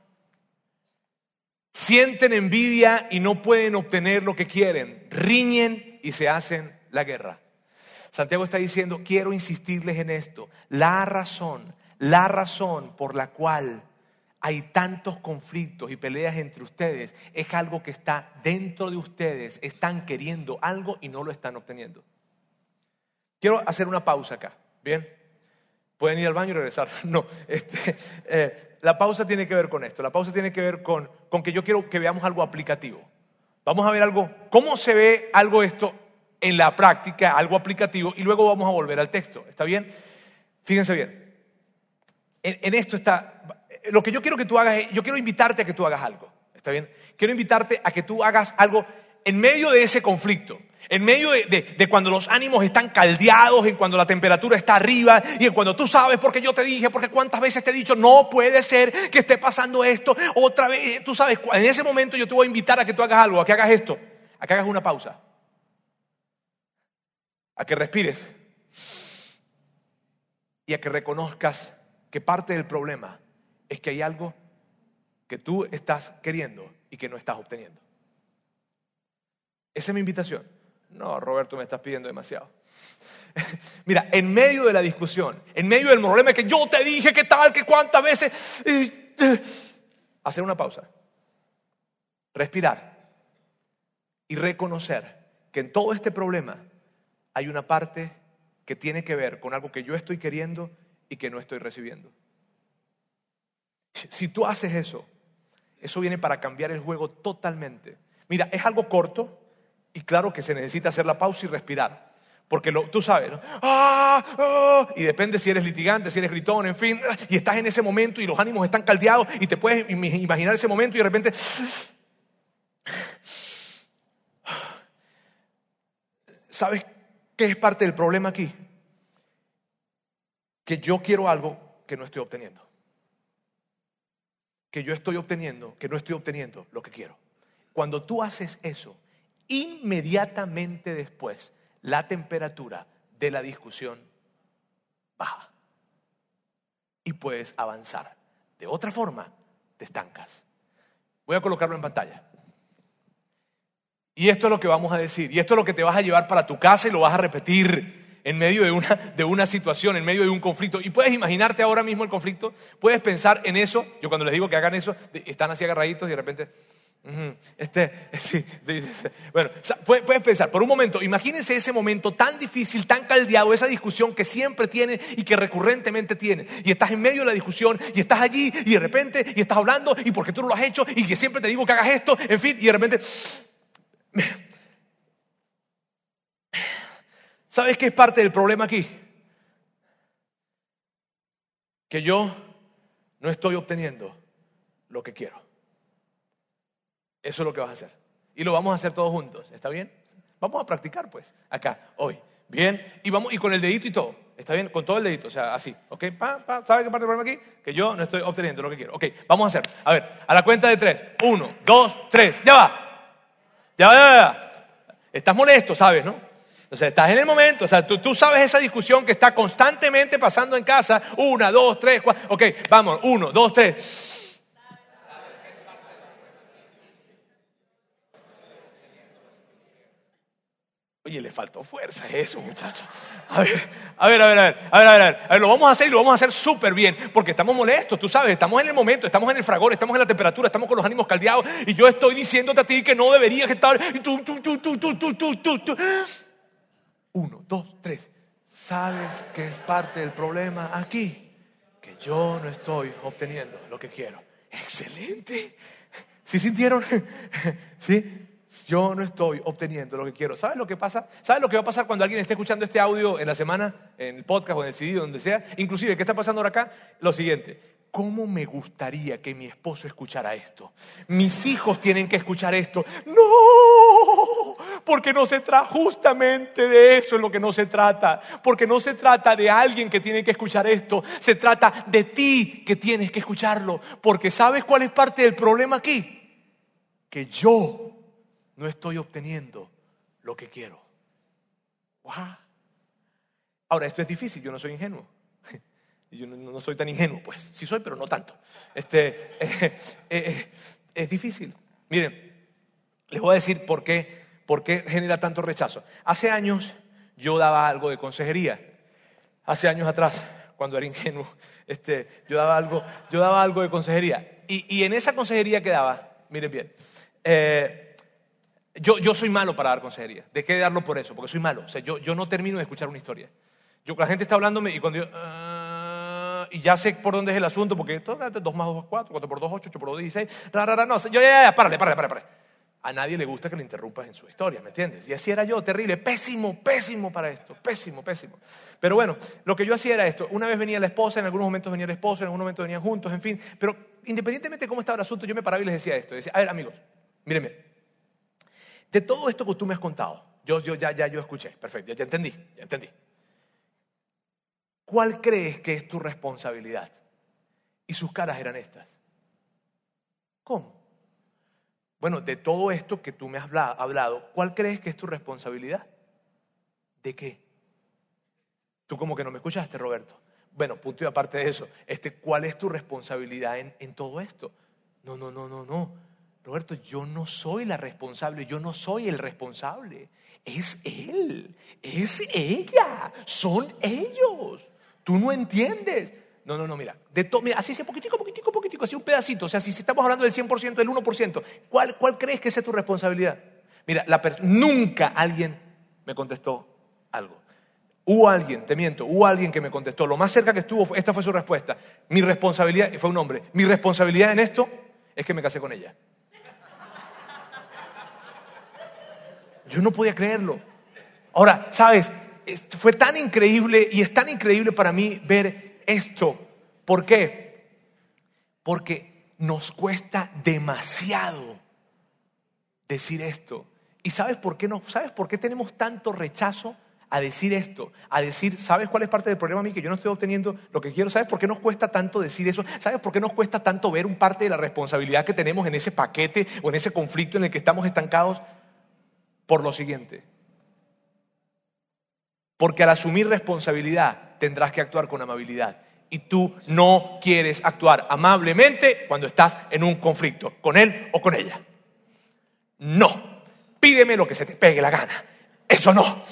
Sienten envidia y no pueden obtener lo que quieren. Riñen y se hacen la guerra. Santiago está diciendo, quiero insistirles en esto. La razón, la razón por la cual hay tantos conflictos y peleas entre ustedes es algo que está dentro de ustedes. Están queriendo algo y no lo están obteniendo. Quiero hacer una pausa acá. ¿Bien? ¿Pueden ir al baño y regresar? [laughs] No. Este, eh, la pausa tiene que ver con esto. La pausa tiene que ver con, con que yo quiero que veamos algo aplicativo. Vamos a ver algo, cómo se ve algo esto en la práctica, algo aplicativo, y luego vamos a volver al texto. ¿Está bien? Fíjense bien. En, esto está, lo que yo quiero que tú hagas, yo quiero invitarte a que tú hagas algo. ¿Está bien? Quiero invitarte a que tú hagas algo en medio de ese conflicto, en medio de, cuando los ánimos están caldeados, en cuando la temperatura está arriba y en cuando tú sabes porque yo te dije, porque cuántas veces te he dicho, no puede ser que esté pasando esto otra vez. Tú sabes, en ese momento yo te voy a invitar a que tú hagas algo, a que hagas esto, a que hagas una pausa, a que respires y a que reconozcas que parte del problema es que hay algo que tú estás queriendo y que no estás obteniendo. Esa es mi invitación. No, Roberto, me estás pidiendo demasiado. [laughs] Mira, en medio de la discusión, en medio del problema que yo te dije que tal, que cuántas veces, eh, hacer una pausa, respirar y reconocer que en todo este problema hay una parte que tiene que ver con algo que yo estoy queriendo y que no estoy recibiendo. Si tú haces eso, eso viene para cambiar el juego totalmente. Mira, es algo corto y claro que se necesita hacer la pausa y respirar. Porque lo- tú sabes, ¿no? ¡Ah! ¡Ah! y depende si eres litigante, si eres gritón, en fin, y estás en ese momento y los ánimos están caldeados y te puedes im- imaginar ese momento y de repente... ¿Sabes qué es parte del problema aquí? Que yo quiero algo que no estoy obteniendo. que yo estoy obteniendo, que no estoy obteniendo lo que quiero. Cuando tú haces eso, inmediatamente después la temperatura de la discusión baja y puedes avanzar. De otra forma, te estancas. Voy a colocarlo en pantalla. Y esto es lo que vamos a decir. Y esto es lo que te vas a llevar para tu casa y lo vas a repetir en medio de una, de una situación, en medio de un conflicto. Y puedes imaginarte ahora mismo el conflicto. Puedes pensar en eso. Yo cuando les digo que hagan eso, están así agarraditos y de repente... Este, [laughs] bueno, puedes pensar, por un momento, imagínense ese momento tan difícil, tan caldeado, esa discusión que siempre tienen y que recurrentemente tienen. Y estás en medio de la discusión y estás allí y de repente y estás hablando y porque tú no lo has hecho y que siempre te digo que hagas esto, en fin, y de repente [sighs] ¿Sabes qué es parte del problema aquí? Que yo no estoy obteniendo lo que quiero. Eso es lo que vas a hacer. Y lo vamos a hacer todos juntos. ¿Está bien? Vamos a practicar, pues, acá, hoy. Bien. Y vamos, y con el dedito y todo. ¿Está bien? Con todo el dedito. O sea, así. ¿Ok? ¿Sabe qué parte del problema aquí? Que yo no estoy obteniendo lo que quiero. Ok, vamos a hacer. A ver, a la cuenta de tres. Uno, dos, tres. Ya va. Ya, ya, ya. Estás molesto, ¿sabes, no? O sea, estás en el momento, o sea, tú, tú, sabes esa discusión que está constantemente pasando en casa. Una, dos, tres, cuatro. Ok, vamos, uno, dos, tres. Oye, le faltó fuerza eso, muchachos. A ver, a ver, a ver, a ver, a ver, a ver, a ver, lo vamos a hacer y lo vamos a hacer súper bien, porque estamos molestos, tú sabes, estamos en el momento, estamos en el fragor, estamos en la temperatura, estamos con los ánimos caldeados, y yo estoy diciéndote a ti que no deberías estar. Uno, dos, tres. ¿Sabes qué es parte del problema aquí? Que yo no estoy obteniendo lo que quiero. Excelente. ¿Sí sintieron? [laughs] ¿Sí? Yo no estoy obteniendo lo que quiero. ¿Sabes lo que pasa? ¿Sabes lo que va a pasar cuando alguien esté escuchando este audio en la semana, en el podcast o en el CD, donde sea? Inclusive, ¿qué está pasando ahora acá? Lo siguiente. ¿Cómo me gustaría que mi esposo escuchara esto? Mis hijos tienen que escuchar esto. No, porque no se trata justamente de eso es lo que no se trata. Porque no se trata de alguien que tiene que escuchar esto. Se trata de ti que tienes que escucharlo. Porque ¿sabes cuál es parte del problema aquí? Que yo no estoy obteniendo lo que quiero. Ahora, esto es difícil, yo no soy ingenuo. [laughs] Yo no, soy tan ingenuo, pues. Sí soy, pero no tanto. Este, eh, eh, es difícil. Miren, les voy a decir por qué, por qué genera tanto rechazo. Hace años yo daba algo de consejería. Hace años atrás, cuando era ingenuo, este, yo, daba algo, yo daba algo de consejería. Y, en esa consejería que daba, miren bien, eh, yo, yo soy malo para dar consejería. Dejé de darlo por eso, porque soy malo. O sea, yo, yo no termino de escuchar una historia. Yo, la gente está hablándome y cuando yo... Uh, y ya sé por dónde es el asunto, porque esto 2 más 2 es 4, 4 por 2 8, 8 por 2 16. Ra, ra, ra, no, yo ya, ya, ya, párale, párale, párale. A nadie le gusta que le interrumpas en su historia, ¿me entiendes? Y así era yo, terrible, pésimo, pésimo para esto, pésimo, pésimo. Pero bueno, lo que yo hacía era esto. Una vez venía la esposa, en algunos momentos venía el esposo, en algunos momentos venían juntos, en fin. Pero independientemente de cómo estaba el asunto, yo me paraba y les decía esto. Decía, a ver, amigos, mírenme, de todo esto que tú me has contado, yo, yo ya, ya yo escuché, perfecto, ya, entendí, ya entendí. ¿Cuál crees que es tu responsabilidad? Y sus caras eran estas. ¿Cómo? Bueno, de todo esto que tú me has hablado, ¿cuál crees que es tu responsabilidad? ¿De qué? Tú como que no me escuchaste, Roberto. Bueno, punto y aparte de eso, este, ¿cuál es tu responsabilidad en, en todo esto? No, no, no, no, no. Roberto, yo no soy la responsable, yo no soy el responsable. Es él, es ella, son ellos. Tú no entiendes. No, no, no, mira, de así sea poquitico, poquitico, poquitico, así un pedacito. O sea, si estamos hablando del 100%, del 1%, ¿cuál, cuál crees que es tu responsabilidad? Mira, la nunca alguien me contestó algo. Hubo alguien, te miento, hubo alguien que me contestó. Lo más cerca que estuvo, esta fue su respuesta. Mi responsabilidad, fue un hombre, mi responsabilidad en esto es que me casé con ella. Yo no podía creerlo. Ahora, ¿sabes? Fue tan increíble y es tan increíble para mí ver esto. ¿Por qué? Porque nos cuesta demasiado decir esto. ¿Y sabes por qué no? ¿Sabes por qué tenemos tanto rechazo a decir esto, a decir, ¿sabes cuál es parte del problema a mí? Que yo no estoy obteniendo lo que quiero. ¿Sabes por qué nos cuesta tanto decir eso? ¿Sabes por qué nos cuesta tanto ver un parte de la responsabilidad que tenemos en ese paquete o en ese conflicto en el que estamos estancados? Por lo siguiente. Porque al asumir responsabilidad tendrás que actuar con amabilidad. Y tú no quieres actuar amablemente cuando estás en un conflicto, con él o con ella. No. Pídeme lo que se te pegue la gana. Eso no.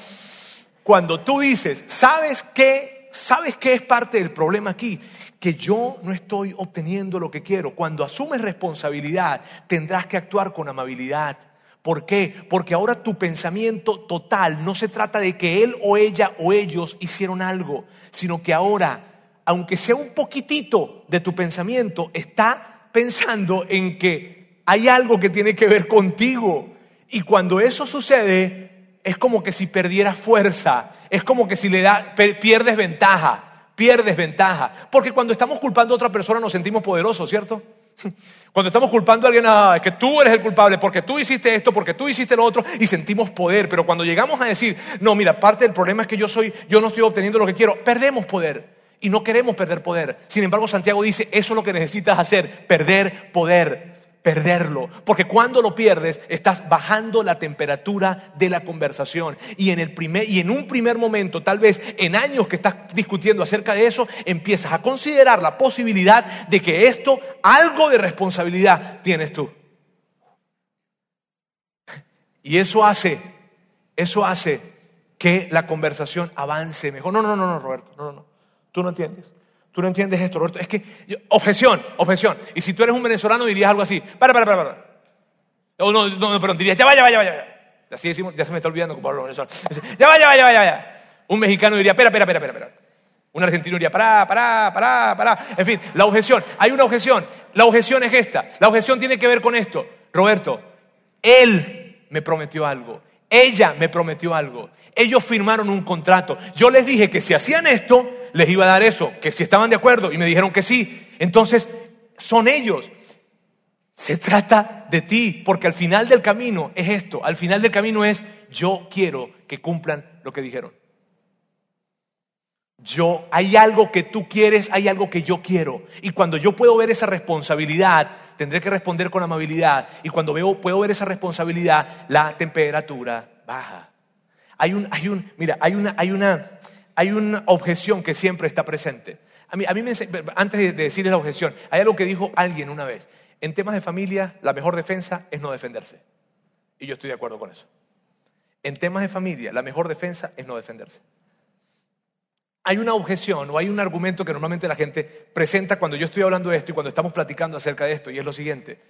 Cuando tú dices, ¿sabes qué? ¿Sabes qué es parte del problema aquí? Que yo no estoy obteniendo lo que quiero. Cuando asumes responsabilidad, tendrás que actuar con amabilidad. ¿Por qué? Porque ahora tu pensamiento total no se trata de que él o ella o ellos hicieron algo, sino que ahora, aunque sea un poquitito de tu pensamiento, está pensando en que hay algo que tiene que ver contigo. Y cuando eso sucede, es como que si perdieras fuerza, es como que si le da, pierdes ventaja, pierdes ventaja. Porque cuando estamos culpando a otra persona nos sentimos poderosos, ¿cierto? [laughs] Cuando estamos culpando a alguien, ah, que tú eres el culpable, porque tú hiciste esto, porque tú hiciste lo otro, y sentimos poder. Pero cuando llegamos a decir, no, mira, parte del problema es que yo soy, yo no estoy obteniendo lo que quiero, perdemos poder. Y no queremos perder poder. Sin embargo, Santiago dice, eso es lo que necesitas hacer, perder poder perderlo, porque cuando lo pierdes estás bajando la temperatura de la conversación y en el primer y en un primer momento, tal vez en años que estás discutiendo acerca de eso, empiezas a considerar la posibilidad de que esto algo de responsabilidad tienes tú. Y eso hace eso hace que la conversación avance mejor. No, no, no, no, Roberto, no, no, no. Tú no entiendes. Tú no entiendes esto, Roberto. Es que, objeción, objeción. Y si tú eres un venezolano dirías algo así, para, para, para, para. O no, no, perdón, dirías, ya vaya, vaya, vaya. Así decimos, ya se me está olvidando como hablo venezolano. Ya vaya, vaya, vaya, vaya. Un mexicano diría, espera, espera, espera, espera. Un argentino diría, pará, pará, pará, pará. En fin, la objeción. Hay una objeción. La objeción es esta. La objeción tiene que ver con esto. Roberto, él me prometió algo. Ella me prometió algo. Ellos firmaron un contrato. Yo les dije que si hacían esto, les iba a dar eso, que si estaban de acuerdo y me dijeron que sí. Entonces, son ellos. Se trata de ti, porque al final del camino es esto. Al final del camino es, yo quiero que cumplan lo que dijeron. Yo, hay algo que tú quieres, hay algo que yo quiero. Y cuando yo puedo ver esa responsabilidad, tendré que responder con amabilidad. Y cuando veo, puedo ver esa responsabilidad, la temperatura baja. Hay un, hay un, mira, hay una, hay una, hay una objeción que siempre está presente. A mí, a mí antes de decirles la objeción, hay algo que dijo alguien una vez. En temas de familia, la mejor defensa es no defenderse. Y yo estoy de acuerdo con eso. En temas de familia, la mejor defensa es no defenderse. Hay una objeción o hay un argumento que normalmente la gente presenta cuando yo estoy hablando de esto y cuando estamos platicando acerca de esto, y es lo siguiente,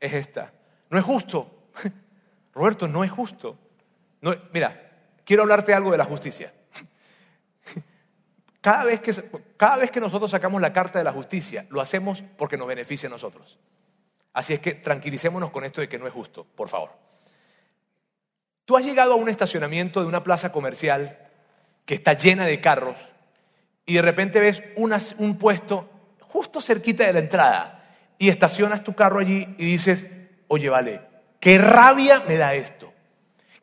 es esta. No es justo. [laughs] Roberto, no es justo. mira, quiero hablarte algo de la justicia. [laughs] Cada vez, que, cada vez que nosotros sacamos la carta de la justicia, lo hacemos porque nos beneficia a nosotros. Así es que tranquilicémonos con esto de que no es justo, por favor. Tú has llegado a un estacionamiento de una plaza comercial que está llena de carros y de repente ves un puesto justo cerquita de la entrada y estacionas tu carro allí y dices, oye, vale, qué rabia me da esto,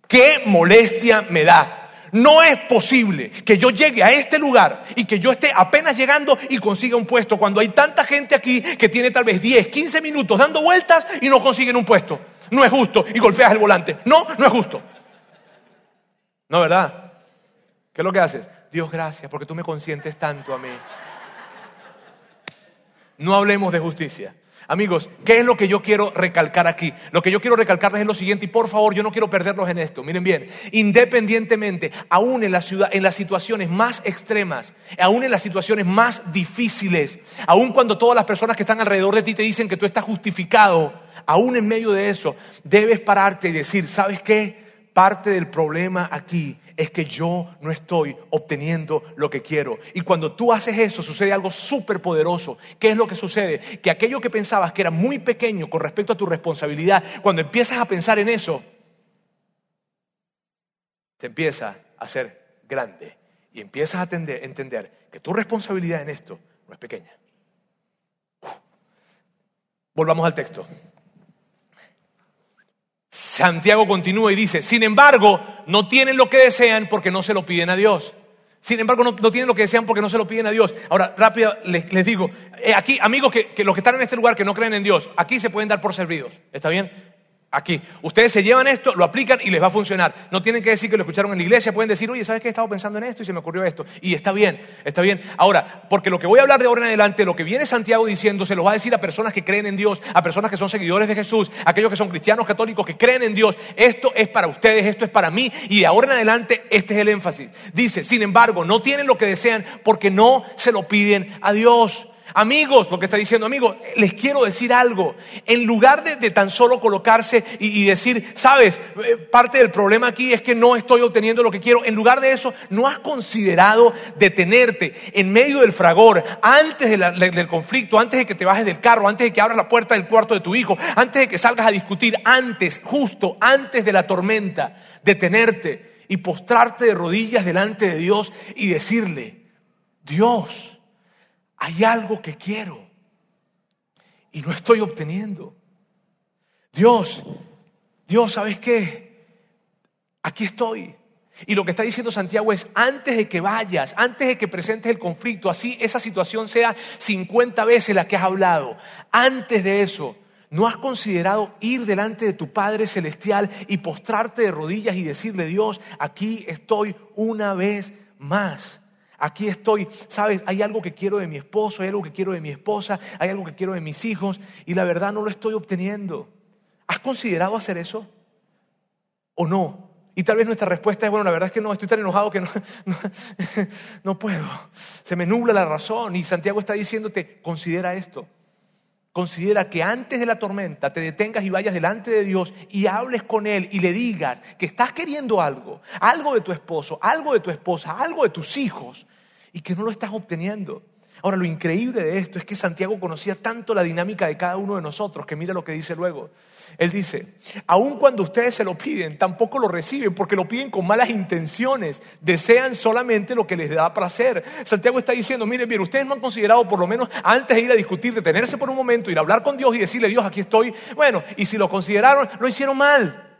qué molestia me da. No es posible que yo llegue a este lugar y que yo esté apenas llegando y consiga un puesto cuando hay tanta gente aquí que tiene tal vez 10, 15 minutos dando vueltas y no consiguen un puesto. No es justo y golpeas el volante. No, no es justo. No, ¿verdad? ¿Qué es lo que haces? Dios, gracias, porque tú me consientes tanto a mí. No hablemos de justicia. Amigos, ¿qué es lo que yo quiero recalcar aquí? Lo que yo quiero recalcarles es lo siguiente, y por favor, yo no quiero perderlos en esto. Miren bien, independientemente, aún en, la ciudad, en las situaciones más extremas, aún en las situaciones más difíciles, aún cuando todas las personas que están alrededor de ti te dicen que tú estás justificado, aún en medio de eso, debes pararte y decir, ¿sabes qué? Parte del problema aquí es que yo no estoy obteniendo lo que quiero. Y cuando tú haces eso, sucede algo súper poderoso. ¿Qué es lo que sucede? Que aquello que pensabas que era muy pequeño con respecto a tu responsabilidad, cuando empiezas a pensar en eso, te empieza a ser grande. Y empiezas a entender que tu responsabilidad en esto no es pequeña. Volvamos al texto. Santiago continúa y dice, sin embargo, no tienen lo que desean porque no se lo piden a Dios. Sin embargo, no, tienen lo que desean porque no se lo piden a Dios. Ahora, rápido les, digo, eh, aquí, amigos que, que los que están en este lugar que no creen en Dios, aquí se pueden dar por servidos. ¿Está bien? Aquí. Ustedes se llevan esto, lo aplican y les va a funcionar. No tienen que decir que lo escucharon en la iglesia, pueden decir, oye, ¿sabes qué? He estado pensando en esto y se me ocurrió esto. Y está bien, está bien. Ahora, porque lo que voy a hablar de ahora en adelante, lo que viene Santiago diciendo, se lo va a decir a personas que creen en Dios, a personas que son seguidores de Jesús, a aquellos que son cristianos católicos que creen en Dios. Esto es para ustedes, esto es para mí y de ahora en adelante este es el énfasis. Dice, sin embargo, no tienen lo que desean porque no se lo piden a Dios. Amigos, lo que está diciendo, amigos, les quiero decir algo. En lugar de, tan solo colocarse y, decir, sabes, eh, parte del problema aquí es que no estoy obteniendo lo que quiero, en lugar de eso, no has considerado detenerte en medio del fragor, antes del conflicto, antes de que te bajes del carro, antes de que abras la puerta del cuarto de tu hijo, antes de que salgas a discutir, antes, justo antes de la tormenta, detenerte y postrarte de rodillas delante de Dios y decirle, Dios, hay algo que quiero y no estoy obteniendo. Dios, Dios, ¿sabes qué? Aquí estoy. Y lo que está diciendo Santiago es, antes de que vayas, antes de que presentes el conflicto, así esa situación sea 50 veces la que has hablado, antes de eso, ¿no has considerado ir delante de tu Padre Celestial y postrarte de rodillas y decirle, Dios, aquí estoy una vez más? Aquí estoy, sabes, hay algo que quiero de mi esposo, hay algo que quiero de mi esposa, hay algo que quiero de mis hijos y la verdad no lo estoy obteniendo. ¿Has considerado hacer eso? ¿O no? Y tal vez nuestra respuesta es, bueno, la verdad es que no, estoy tan enojado que no, [laughs] no, puedo. Se me nubla la razón y Santiago está diciéndote, considera esto. Considera que antes de la tormenta te detengas y vayas delante de Dios y hables con Él y le digas que estás queriendo algo, algo de tu esposo, algo de tu esposa, algo de tus hijos y que no lo estás obteniendo. Ahora, lo increíble de esto es que Santiago conocía tanto la dinámica de cada uno de nosotros, que mira lo que dice luego. Él dice, aun cuando ustedes se lo piden, tampoco lo reciben porque lo piden con malas intenciones, desean solamente lo que les da placer. Santiago está diciendo, miren bien, ustedes no han considerado por lo menos antes de ir a discutir, detenerse por un momento, ir a hablar con Dios y decirle, Dios, aquí estoy. Bueno, y si lo consideraron, lo hicieron mal.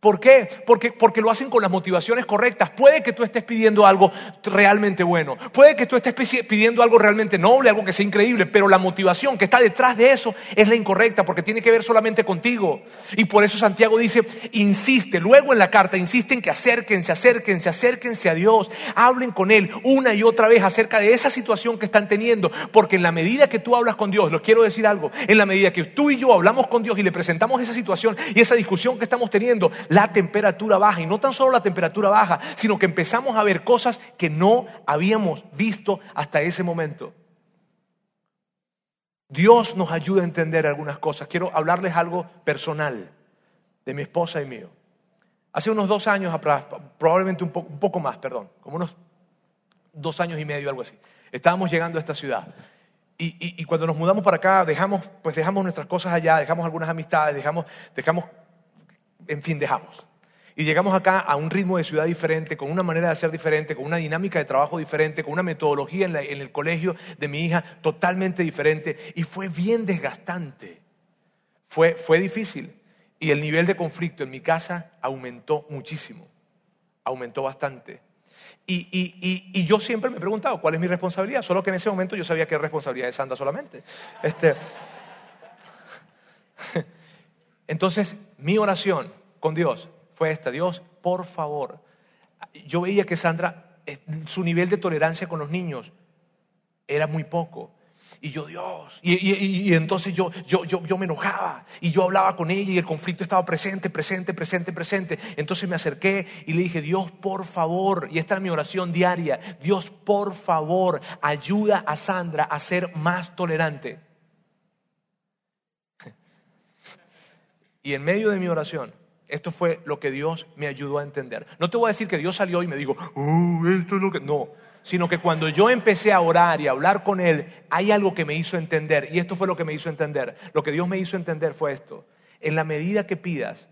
¿Por qué? Porque, porque lo hacen con las motivaciones correctas. Puede que tú estés pidiendo algo realmente bueno, puede que tú estés pidiendo algo realmente noble, algo que sea increíble, pero la motivación que está detrás de eso es la incorrecta porque tiene que ver solamente contigo. Y por eso Santiago dice, insiste, luego en la carta, insiste en que acérquense, acérquense, acérquense a Dios, hablen con Él una y otra vez acerca de esa situación que están teniendo, porque en la medida que tú hablas con Dios, lo quiero decir algo, en la medida que tú y yo hablamos con Dios y le presentamos esa situación y esa discusión que estamos teniendo, la temperatura baja. Y no tan solo la temperatura baja, sino que empezamos a ver cosas que no habíamos visto hasta ese momento. Dios nos ayuda a entender algunas cosas. Quiero hablarles algo personal de mi esposa y mío. Hace unos dos años probablemente un poco, más, perdón, como unos dos años y medio, algo así. Estábamos llegando a esta ciudad. Y, y, cuando nos mudamos para acá, dejamos, pues dejamos nuestras cosas allá, dejamos algunas amistades, dejamos, dejamos en fin, dejamos. Y llegamos acá a un ritmo de ciudad diferente, con una manera de hacer diferente, con una dinámica de trabajo diferente, con una metodología en, el colegio de mi hija totalmente diferente. Y fue bien desgastante. Fue, fue difícil. Y el nivel de conflicto en mi casa aumentó muchísimo. Aumentó bastante. Y, y, y, yo siempre me he preguntado cuál es mi responsabilidad, solo que en ese momento yo sabía que es responsabilidad de Sandra solamente. Este, [laughs] entonces, mi oración con Dios fue esta, Dios, por favor. Yo veía que Sandra, su nivel de tolerancia con los niños era muy poco. Y yo, Dios, y, entonces yo, yo, yo, yo, me enojaba y yo hablaba con ella y el conflicto estaba presente, presente, presente, presente. Entonces me acerqué y le dije, Dios, por favor, y esta es mi oración diaria, Dios, por favor, ayuda a Sandra a ser más tolerante. Y en medio de mi oración, esto fue lo que Dios me ayudó a entender. No te voy a decir que Dios salió y me dijo, oh, esto es lo que... No, sino que cuando yo empecé a orar y a hablar con Él, hay algo que me hizo entender. Y esto fue lo que me hizo entender. Lo que Dios me hizo entender fue esto. En la medida que pidas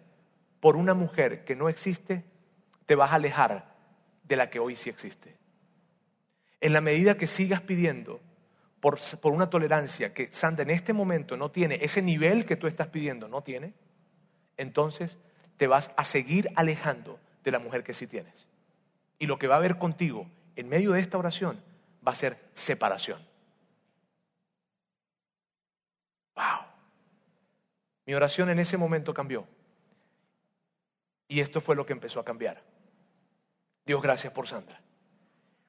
por una mujer que no existe, te vas a alejar de la que hoy sí existe. En la medida que sigas pidiendo por, por una tolerancia que Santa en este momento no tiene, ese nivel que tú estás pidiendo no tiene, entonces te vas a seguir alejando de la mujer que sí tienes. Y lo que va a haber contigo en medio de esta oración va a ser separación. Wow. Mi oración en ese momento cambió. Y esto fue lo que empezó a cambiar. Dios, gracias por Sandra.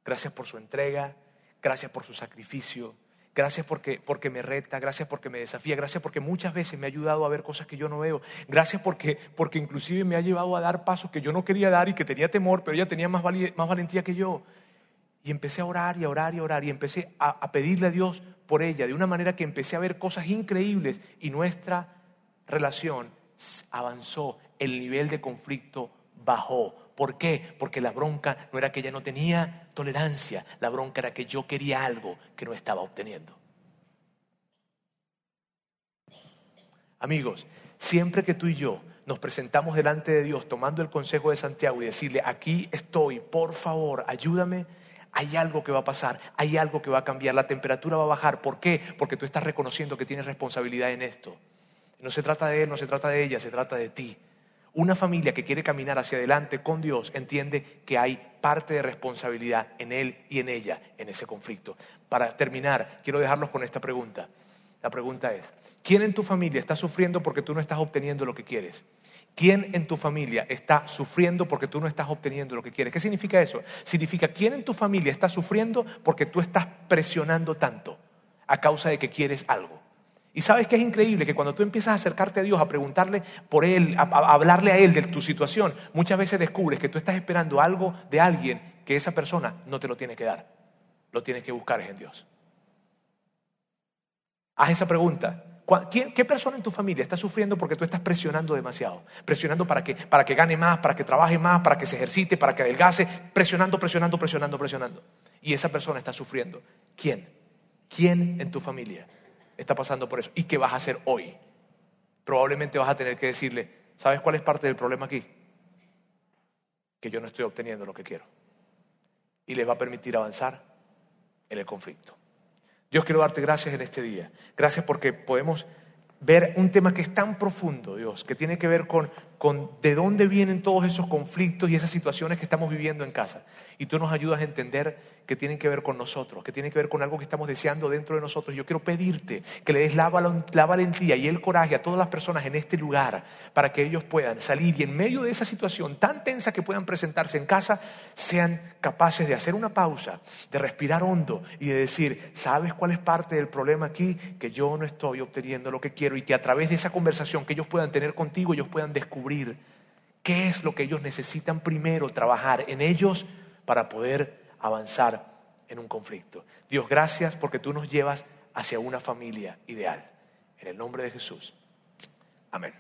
Gracias por su entrega. Gracias por su sacrificio. Gracias porque, porque me reta, gracias porque me desafía, gracias porque muchas veces me ha ayudado a ver cosas que yo no veo, gracias porque, porque inclusive me ha llevado a dar pasos que yo no quería dar y que tenía temor, pero ella tenía más, más valentía que yo. Y empecé a orar y a orar y a orar y empecé a, a pedirle a Dios por ella, de una manera que empecé a ver cosas increíbles y nuestra relación avanzó, el nivel de conflicto bajó. ¿Por qué? Porque la bronca no era que ella no tenía tolerancia, la bronca era que yo quería algo que no estaba obteniendo. Amigos, siempre que tú y yo nos presentamos delante de Dios tomando el consejo de Santiago y decirle, aquí estoy, por favor, ayúdame, hay algo que va a pasar, hay algo que va a cambiar, la temperatura va a bajar. ¿Por qué? Porque tú estás reconociendo que tienes responsabilidad en esto. No se trata de él, no se trata de ella, se trata de ti. Una familia que quiere caminar hacia adelante con Dios entiende que hay parte de responsabilidad en él y en ella en ese conflicto. Para terminar, quiero dejarlos con esta pregunta. La pregunta es, ¿quién en tu familia está sufriendo porque tú no estás obteniendo lo que quieres? ¿Quién en tu familia está sufriendo porque tú no estás obteniendo lo que quieres? ¿Qué significa eso? Significa, ¿quién en tu familia está sufriendo porque tú estás presionando tanto a causa de que quieres algo? Y sabes que es increíble que cuando tú empiezas a acercarte a Dios, a preguntarle por Él, a, hablarle a Él de tu situación, muchas veces descubres que tú estás esperando algo de alguien que esa persona no te lo tiene que dar. Lo tienes que buscar en Dios. Haz esa pregunta. ¿Qué persona en tu familia está sufriendo porque tú estás presionando demasiado? Presionando para que, para que gane más, para que trabaje más, para que se ejercite, para que adelgace, presionando, presionando, presionando, presionando. Y esa persona está sufriendo. ¿Quién? ¿Quién en tu familia? Está pasando por eso. ¿Y qué vas a hacer hoy? Probablemente vas a tener que decirle, ¿sabes cuál es parte del problema aquí? Que yo no estoy obteniendo lo que quiero. Y les va a permitir avanzar en el conflicto. Dios quiero darte gracias en este día. Gracias porque podemos ver un tema que es tan profundo, Dios, que tiene que ver con, con de dónde vienen todos esos conflictos y esas situaciones que estamos viviendo en casa. Y tú nos ayudas a entender que tienen que ver con nosotros, que tienen que ver con algo que estamos deseando dentro de nosotros. Yo quiero pedirte que le des la, la valentía y el coraje a todas las personas en este lugar para que ellos puedan salir y en medio de esa situación tan tensa que puedan presentarse en casa, sean capaces de hacer una pausa, de respirar hondo y de decir, ¿sabes cuál es parte del problema aquí? Que yo no estoy obteniendo lo que quiero y que a través de esa conversación que ellos puedan tener contigo, ellos puedan qué es lo que ellos necesitan primero trabajar en ellos para poder avanzar en un conflicto. Dios, gracias porque tú nos llevas hacia una familia ideal. En el nombre de Jesús. Amén.